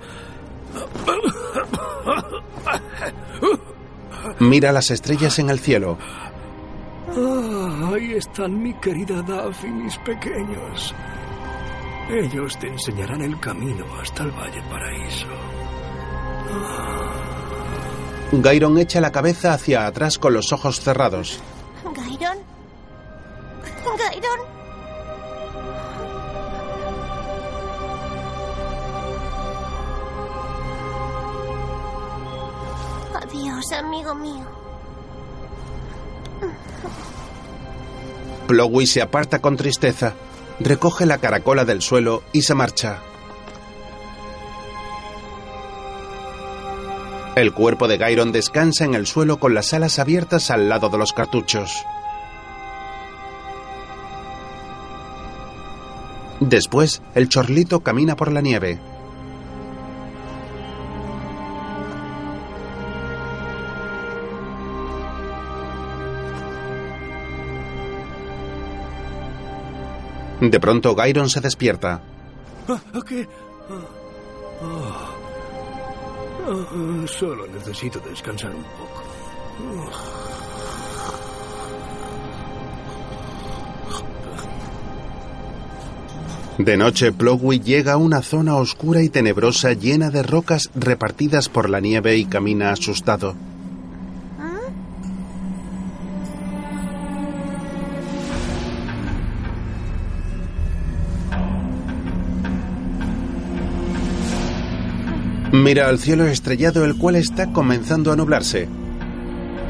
Mira las estrellas en el cielo. Ah, ahí están mi querida Duff y mis pequeños. Ellos te enseñarán el camino hasta el Valle Paraíso. Gyron echa la cabeza hacia atrás con los ojos cerrados. ¿Gyron? ¿Gyron? Amigo mío. Plogwy se aparta con tristeza, recoge la caracola del suelo y se marcha. El cuerpo de Gyron descansa en el suelo con las alas abiertas al lado de los cartuchos. Después, el chorlito camina por la nieve. De pronto, Gyron se despierta. ¿Qué? Solo necesito descansar un poco. De noche, Plowey llega a una zona oscura y tenebrosa llena de rocas repartidas por la nieve y camina asustado. Mira al cielo estrellado el cual está comenzando a nublarse.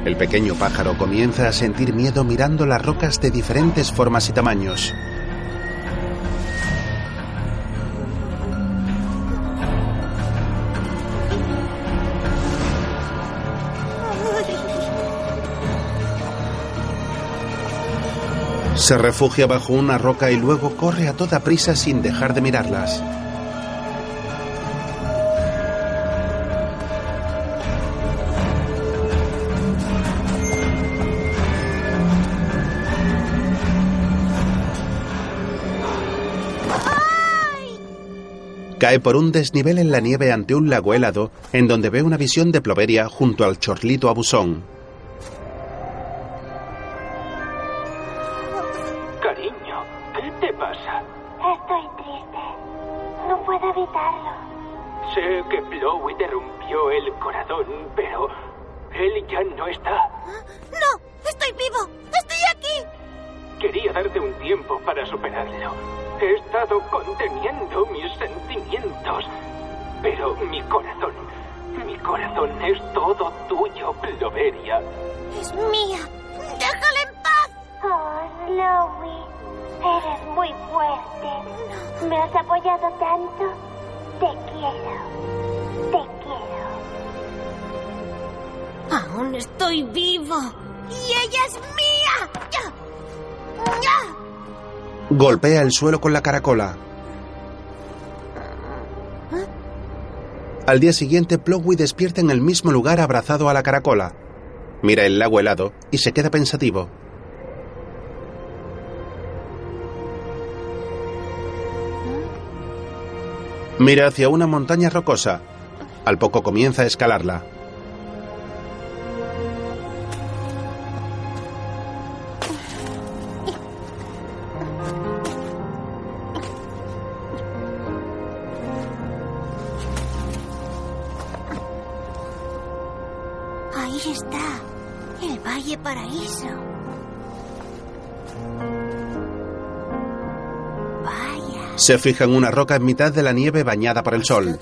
El pequeño pájaro comienza a sentir miedo mirando las rocas de diferentes formas y tamaños. Se refugia bajo una roca y luego corre a toda prisa sin dejar de mirarlas. Cae por un desnivel en la nieve ante un lago helado, en donde ve una visión de Ploveria junto al chorlito abusón. Darte un tiempo para superarlo. He estado conteniendo mis sentimientos. Pero mi corazón, mi corazón es todo tuyo, Ploveria. Es mía. ¡Déjala en paz! Oh, Chloe, eres muy fuerte. Me has apoyado tanto. Te quiero. Te quiero. Aún estoy vivo. Y ella es mía. Golpea el suelo con la caracola. Al día siguiente, Plowey despierta en el mismo lugar abrazado a la caracola. Mira el lago helado y se queda pensativo. Mira hacia una montaña rocosa. Al poco comienza a escalarla. Se fija en una roca en mitad de la nieve bañada por el sol.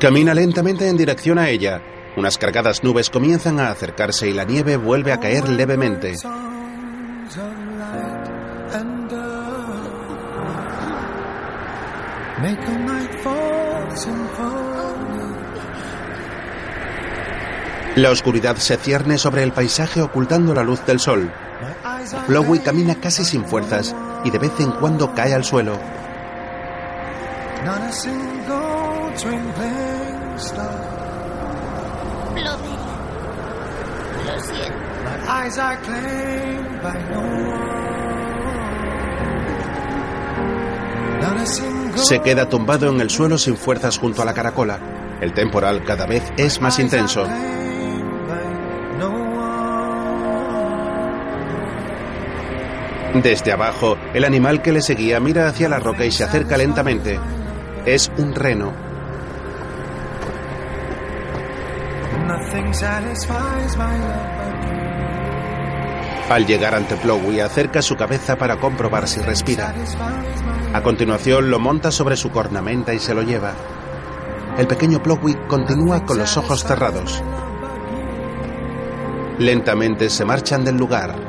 Camina lentamente en dirección a ella. Unas cargadas nubes comienzan a acercarse y la nieve vuelve a caer levemente. La oscuridad se cierne sobre el paisaje ocultando la luz del sol. Flowey camina casi sin fuerzas y de vez en cuando cae al suelo. Se queda tumbado en el suelo sin fuerzas junto a la caracola. El temporal cada vez es más intenso. Desde abajo, el animal que le seguía mira hacia la roca y se acerca lentamente. Es un reno. Al llegar ante Plowey, acerca su cabeza para comprobar si respira. A continuación, lo monta sobre su cornamenta y se lo lleva. El pequeño Plowey continúa con los ojos cerrados. Lentamente se marchan del lugar.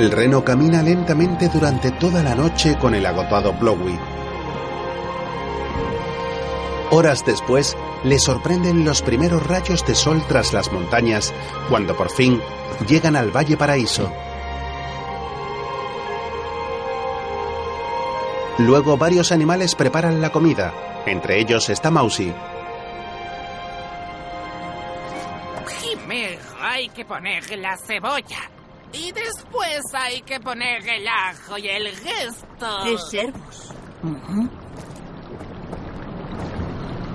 El reno camina lentamente durante toda la noche con el agotado Plowey. Horas después, le sorprenden los primeros rayos de sol tras las montañas, cuando por fin llegan al Valle Paraíso. Luego varios animales preparan la comida. Entre ellos está Mousy. Primero hay que poner la cebolla. Y después hay que poner el ajo y el resto. De servos.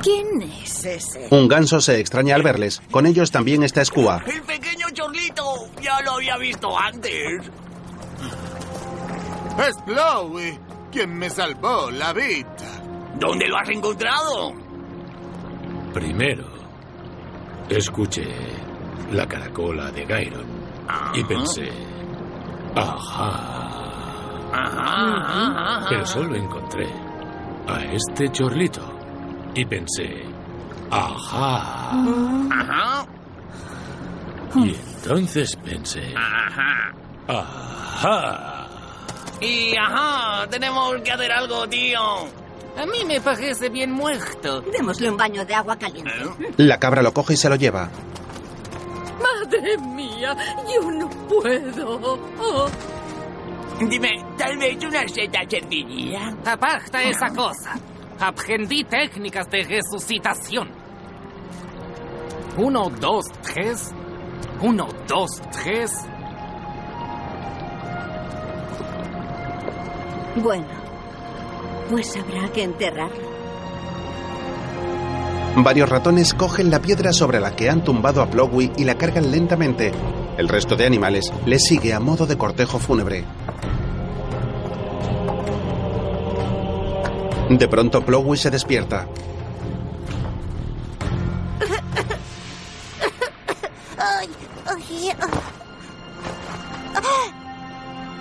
¿Quién es ese? Un ganso se extraña al verles. Con ellos también está Skua. ¡El pequeño chorlito! Ya lo había visto antes. Es Chloe, quien me salvó la vida. ¿Dónde lo has encontrado? Primero, escuché la caracola de Gairon y pensé, ajá. Pero solo encontré a este chorlito y pensé, ajá. Ajá. Y entonces pensé, Ajá. ajá. Y ajá, tenemos que hacer algo, tío. A mí me parece bien muerto. Démosle un baño de agua caliente. La cabra lo coge y se lo lleva. Madre mía, yo no puedo. Oh. Dime, tal vez una seta serviría. Aparta esa cosa. Aprendí técnicas de resucitación. Uno, dos, tres. Uno, dos, tres. Bueno, pues habrá que enterrarlo. Varios ratones cogen la piedra sobre la que han tumbado a Plowey y la cargan lentamente. El resto de animales le sigue a modo de cortejo fúnebre. De pronto Plowey se despierta.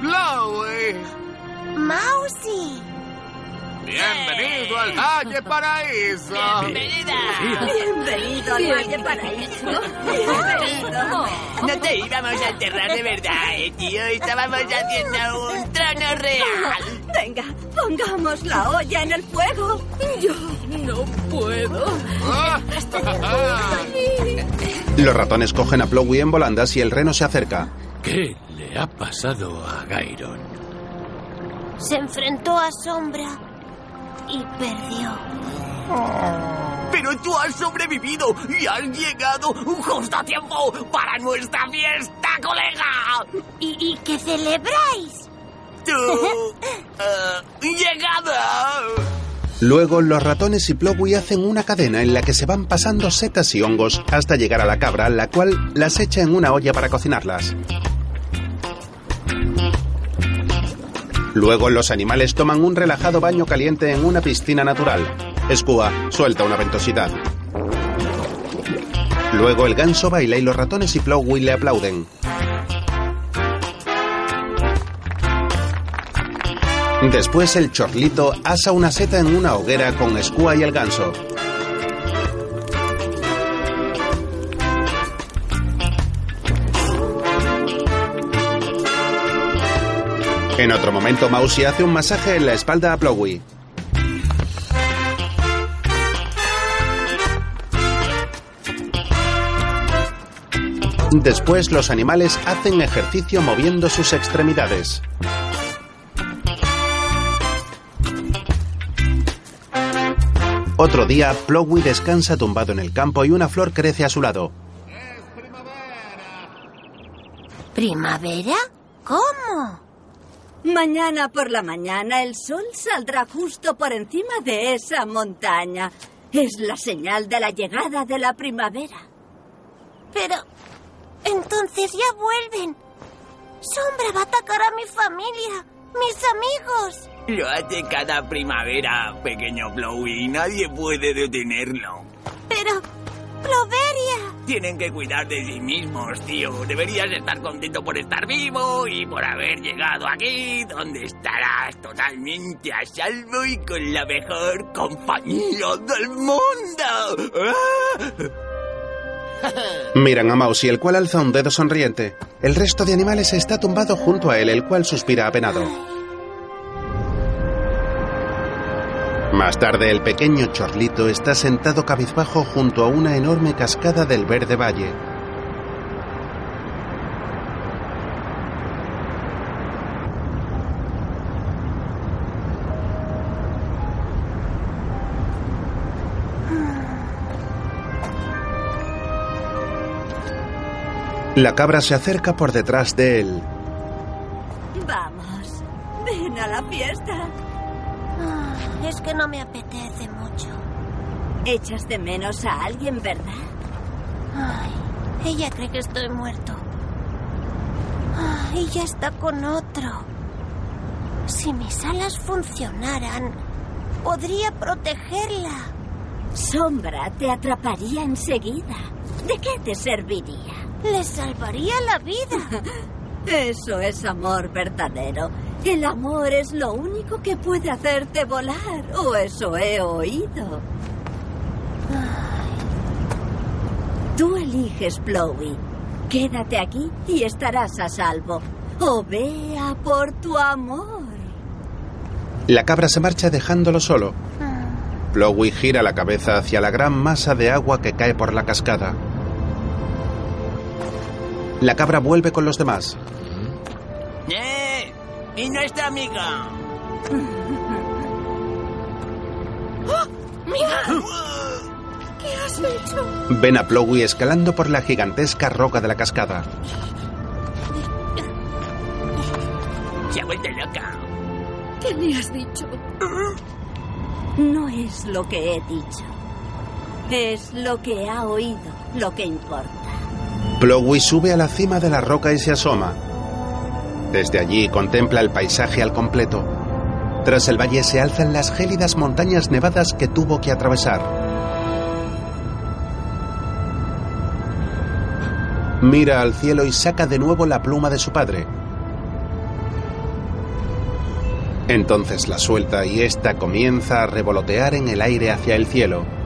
Chloe, Mousy. Bienvenido al Valle Paraíso. Bienvenido al Valle Paraíso. Bienvenido. No te íbamos a enterrar de verdad, eh, tío. Estábamos haciendo un trono real. Venga, pongamos la olla en el fuego. Yo no puedo. Los ratones cogen a Plowey en volandas y el reno se acerca. ¿Qué le ha pasado a Gairon? Se enfrentó a Sombra y perdió. Pero tú has sobrevivido y has llegado justo a tiempo para nuestra fiesta, colega. ¿Y, y qué celebráis? Tú. eh, llegada. Luego los ratones y Plowey hacen una cadena en la que se van pasando setas y hongos hasta llegar a la cabra, la cual las echa en una olla para cocinarlas. Luego los animales toman un relajado baño caliente en una piscina natural. Skua suelta una ventosidad. Luego el ganso baila y los ratones y Plowey le aplauden. Después el chorlito asa una seta en una hoguera con Skua y el ganso. En otro momento, Mousy hace un masaje en la espalda a Plowey. Después, los animales hacen ejercicio moviendo sus extremidades. Otro día, Plowey descansa tumbado en el campo y una flor crece a su lado. ¿Primavera? ¿Cómo? Mañana por la mañana el sol saldrá justo por encima de esa montaña. Es la señal de la llegada de la primavera. Pero... Entonces ya vuelven. Sombra va a atacar a mi familia, mis amigos. Lo hace cada primavera, pequeño Blowy, y nadie puede detenerlo. Pero... Cloveria. Tienen que cuidar de sí mismos, tío. Deberías estar contento por estar vivo y por haber llegado aquí, donde estarás totalmente a salvo y con la mejor compañía del mundo. Miran a Mousy, el cual alza un dedo sonriente. El resto de animales está tumbado junto a él, el cual suspira apenado. Más tarde, el pequeño Chorlito está sentado cabizbajo junto a una enorme cascada del verde valle. La cabra se acerca por detrás de él. Vamos, ven a la fiesta. Es que no me apetece mucho. Echas de menos a alguien, ¿verdad? Ay, ella cree que estoy muerto. Ah, ella está con otro. Si mis alas funcionaran, podría protegerla. Sombra te atraparía enseguida. ¿De qué te serviría? Le salvaría la vida. Eso es amor verdadero. El amor es lo único que puede hacerte volar, o eso he oído. Tú eliges, Plowey. Quédate aquí y estarás a salvo. O vea por tu amor. La cabra se marcha dejándolo solo. Plowey gira la cabeza hacia la gran masa de agua que cae por la cascada. La cabra vuelve con los demás. ¡Eh! ¡Y nuestra amiga! ¡Oh! ¡Mira! ¿Qué has hecho? Ven a Plowey escalando por la gigantesca roca de la cascada. Se ha vuelto loca. ¿Qué le has dicho? No es lo que he dicho. Es lo que ha oído lo que importa. Plowey sube a la cima de la roca y se asoma. Desde allí contempla el paisaje al completo. Tras el valle se alzan las gélidas montañas nevadas que tuvo que atravesar. Mira al cielo y saca de nuevo la pluma de su padre. Entonces la suelta y ésta comienza a revolotear en el aire hacia el cielo.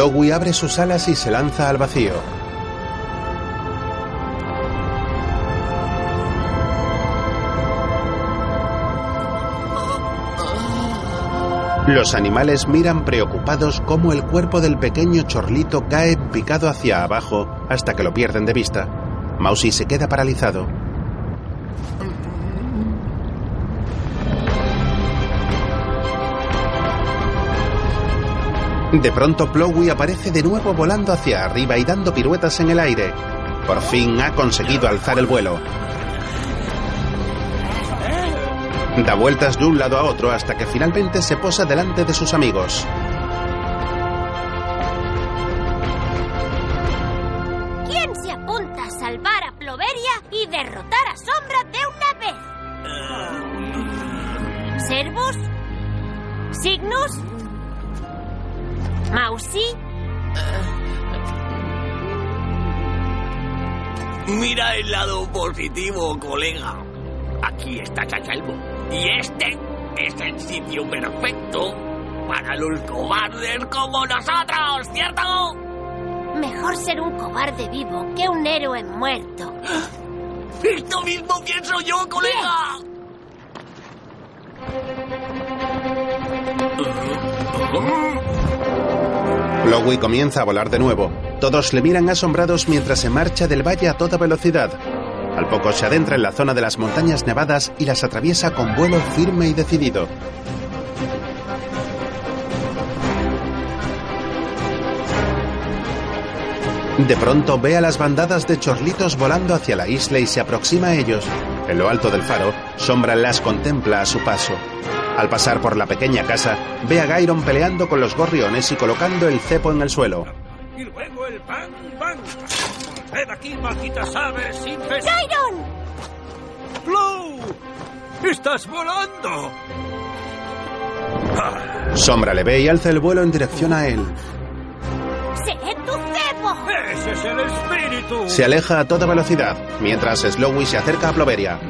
Plowey abre sus alas y se lanza al vacío. Los animales miran preocupados cómo el cuerpo del pequeño chorlito cae picado hacia abajo hasta que lo pierden de vista. Mousy se queda paralizado. De pronto Plowey aparece de nuevo volando hacia arriba y dando piruetas en el aire. Por fin ha conseguido alzar el vuelo. Da vueltas de un lado a otro hasta que finalmente se posa delante de sus amigos. Positivo, colega. Aquí está Chachalbo. Y este es el sitio perfecto para los cobardes como nosotros, ¿cierto? Mejor ser un cobarde vivo que un héroe muerto. Esto mismo pienso yo, colega. Plowey comienza a volar de nuevo. Todos le miran asombrados mientras se marcha del valle a toda velocidad. Al poco se adentra en la zona de las montañas nevadas y las atraviesa con vuelo firme y decidido. De pronto ve a las bandadas de chorlitos volando hacia la isla y se aproxima a ellos. En lo alto del faro, Sombra las contempla a su paso. Al pasar por la pequeña casa, ve a Gairon peleando con los gorriones y colocando el cepo en el suelo. Y luego el bang bang. Ven aquí, malditas aves sin ¡Gairon! ¡Flow! ¡Estás volando! Sombra le ve y alza el vuelo en dirección a él. ¡Seré tu cebo! ¡Ese es el espíritu! Se aleja a toda velocidad, mientras Slowey se acerca a Ploveria.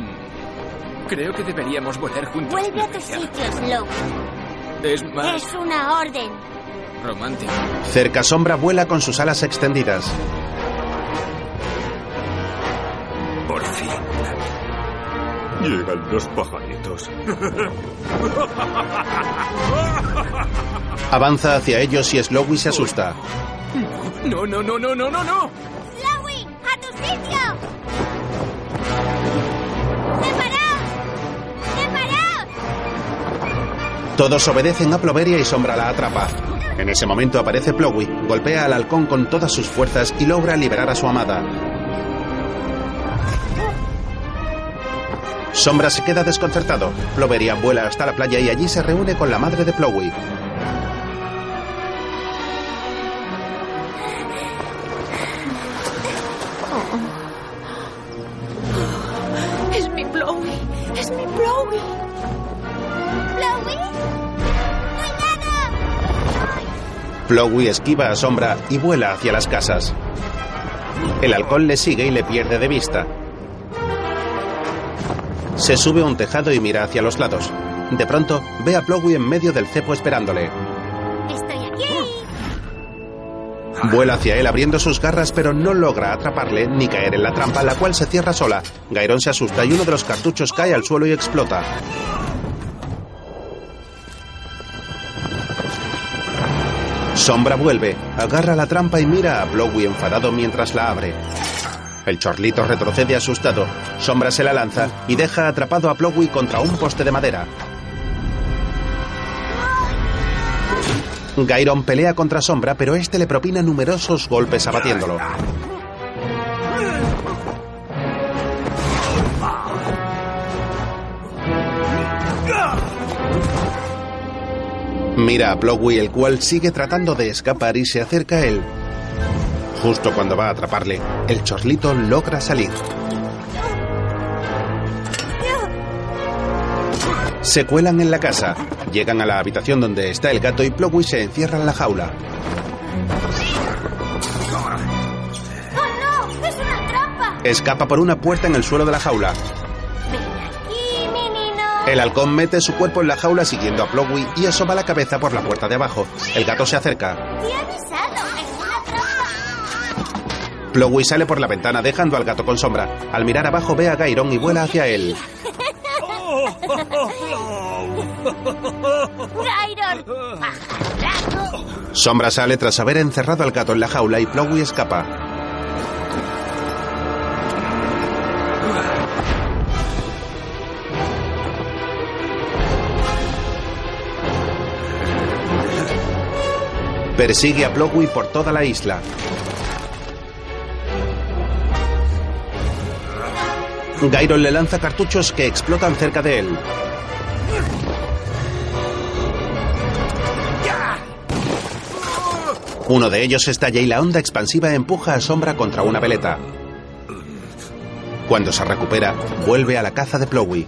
Creo que deberíamos volar juntos. Vuelve a tu sitio, Slow. Es más Es una orden. Romántico. Cerca Sombra vuela con sus alas extendidas. Por fin. Llegan los pajaritos. Avanza hacia ellos y Slowey se asusta. No, no, no, no, no, no, no. ¡Flowey! ¡A tu sitio! ¡Separaos! ¡Separaos! Todos obedecen a Ploveria y Sombra la atrapa. En ese momento aparece Plowey, golpea al halcón con todas sus fuerzas y logra liberar a su amada. Sombra se queda desconcertado. Ploveria vuela hasta la playa y allí se reúne con la madre de Plowey. Plowey esquiva a Sombra y vuela hacia las casas. El halcón le sigue y le pierde de vista. Se sube a un tejado y mira hacia los lados. De pronto, ve a Plowey en medio del cepo esperándole. ¡Estoy aquí! Vuela hacia él abriendo sus garras, pero no logra atraparle ni caer en la trampa, la cual se cierra sola. Gairon se asusta y uno de los cartuchos cae al suelo y explota. Sombra vuelve, agarra la trampa y mira a Blowy enfadado mientras la abre. El chorlito retrocede asustado. Sombra se la lanza y deja atrapado a Blowy contra un poste de madera. Gairon pelea contra Sombra, pero este le propina numerosos golpes abatiéndolo. Mira a Plowey, el cual sigue tratando de escapar y se acerca a él. Justo cuando va a atraparle, el chorlito logra salir. Se cuelan en la casa, llegan a la habitación donde está el gato y Plowey se encierra en la jaula. ¡Oh, no! ¡Es una trampa! Escapa por una puerta en el suelo de la jaula. El halcón mete su cuerpo en la jaula siguiendo a Plowey y asoma la cabeza por la puerta de abajo. El gato se acerca. ¡Te he avisado! ¡Es una trampa! Plowey sale por la ventana dejando al gato con sombra. Al mirar abajo ve a Gairon y vuela hacia él. Sombra sale tras haber encerrado al gato en la jaula y Plowey escapa. Persigue a Plowey por toda la isla. Gairon le lanza cartuchos que explotan cerca de él. Uno de ellos estalla y la onda expansiva empuja a Sombra contra una veleta. Cuando se recupera, vuelve a la caza de Plowey.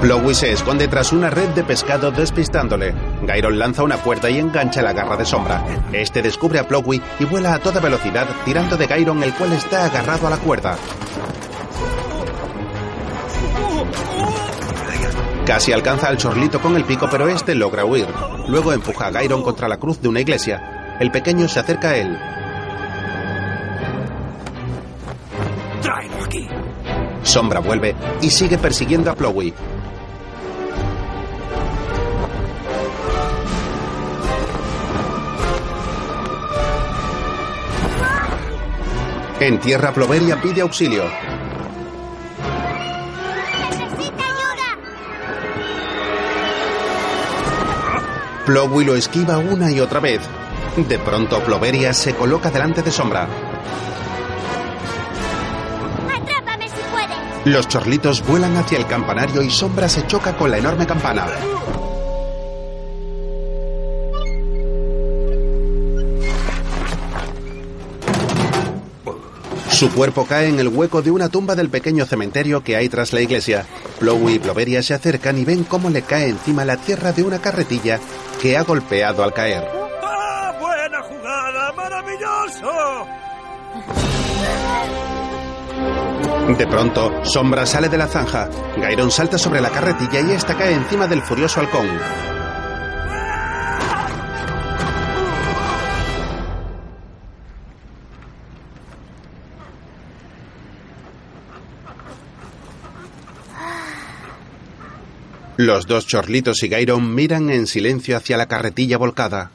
Plowey se esconde tras una red de pescado despistándole. Gairon lanza una cuerda y engancha la garra de sombra. Este descubre a Plowey y vuela a toda velocidad tirando de Gairon el cual está agarrado a la cuerda. Casi alcanza al chorlito con el pico pero este logra huir. Luego empuja a Gairon contra la cruz de una iglesia. El pequeño se acerca a él. ¡Tráelo aquí! Sombra vuelve y sigue persiguiendo a Plowey. En tierra, Ploveria pide auxilio. ¡Necesita ayuda! Plowey lo esquiva una y otra vez. De pronto, Ploveria se coloca delante de Sombra. ¡Atrápame si puedes! Los chorlitos vuelan hacia el campanario y Sombra se choca con la enorme campana. Su cuerpo cae en el hueco de una tumba del pequeño cementerio que hay tras la iglesia. Plowey y Ploveria se acercan y ven cómo le cae encima la tierra de una carretilla que ha golpeado al caer. ¡Ah, buena jugada! ¡Maravilloso! De pronto, Sombra sale de la zanja. Gairon salta sobre la carretilla y esta cae encima del furioso halcón. Los dos chorlitos y Gairon miran en silencio hacia la carretilla volcada.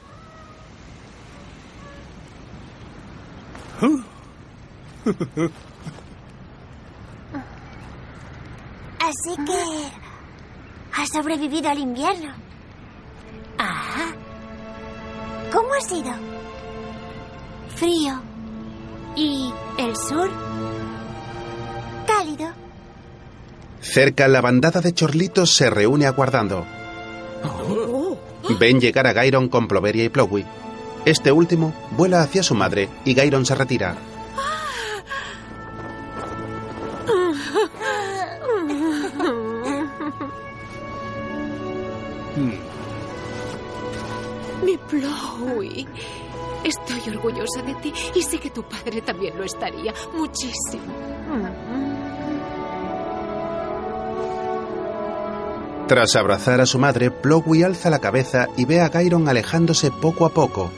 Así que... Has sobrevivido al invierno. Ah. ¿Cómo ha sido? Frío. ¿Y el sur? Cálido. Cerca, la bandada de chorlitos se reúne aguardando. Ven llegar a Gairon con Ploveria y Plowey. Este último vuela hacia su madre y Gairon se retira. Mi Plowy. Estoy orgullosa de ti y sé que tu padre también lo estaría. Muchísimo. Tras abrazar a su madre, Plowey alza la cabeza y ve a Gairon alejándose poco a poco.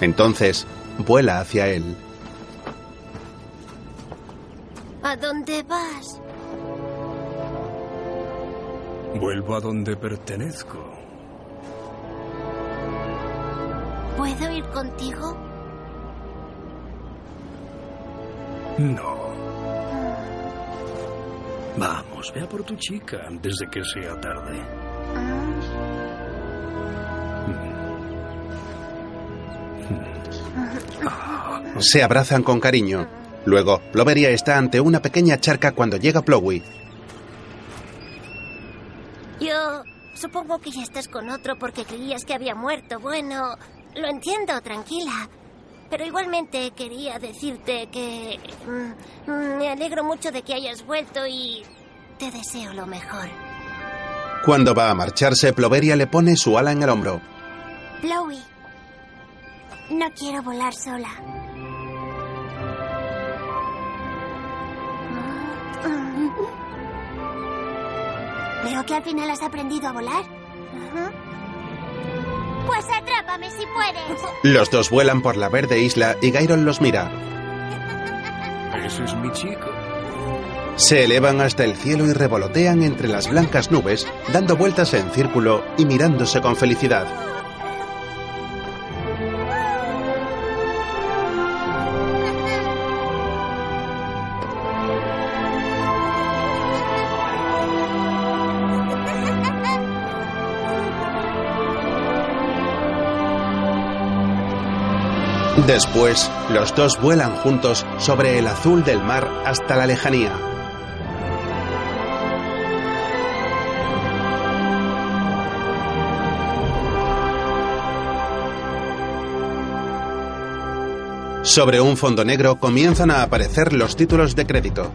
Entonces, vuela hacia él. ¿A dónde vas? Vuelvo a donde pertenezco. ¿Puedo ir contigo? No. Vamos, ve a por tu chica antes de que sea tarde. Se abrazan con cariño. Luego, Ploveria está ante una pequeña charca cuando llega Plowey. Yo supongo que ya estás con otro porque creías que había muerto. Bueno, lo entiendo, tranquila. Pero igualmente quería decirte que mm, mm, me alegro mucho de que hayas vuelto y te deseo lo mejor. Cuando va a marcharse, Ploveria le pone su ala en el hombro. Chloe, no quiero volar sola. Veo que al final has aprendido a volar. Pues atrápame si puedes. Los dos vuelan por la verde isla y Gairon los mira. Ese es mi chico. Se elevan hasta el cielo y revolotean entre las blancas nubes, dando vueltas en círculo y mirándose con felicidad. Después, los dos vuelan juntos sobre el azul del mar hasta la lejanía. Sobre un fondo negro comienzan a aparecer los títulos de crédito.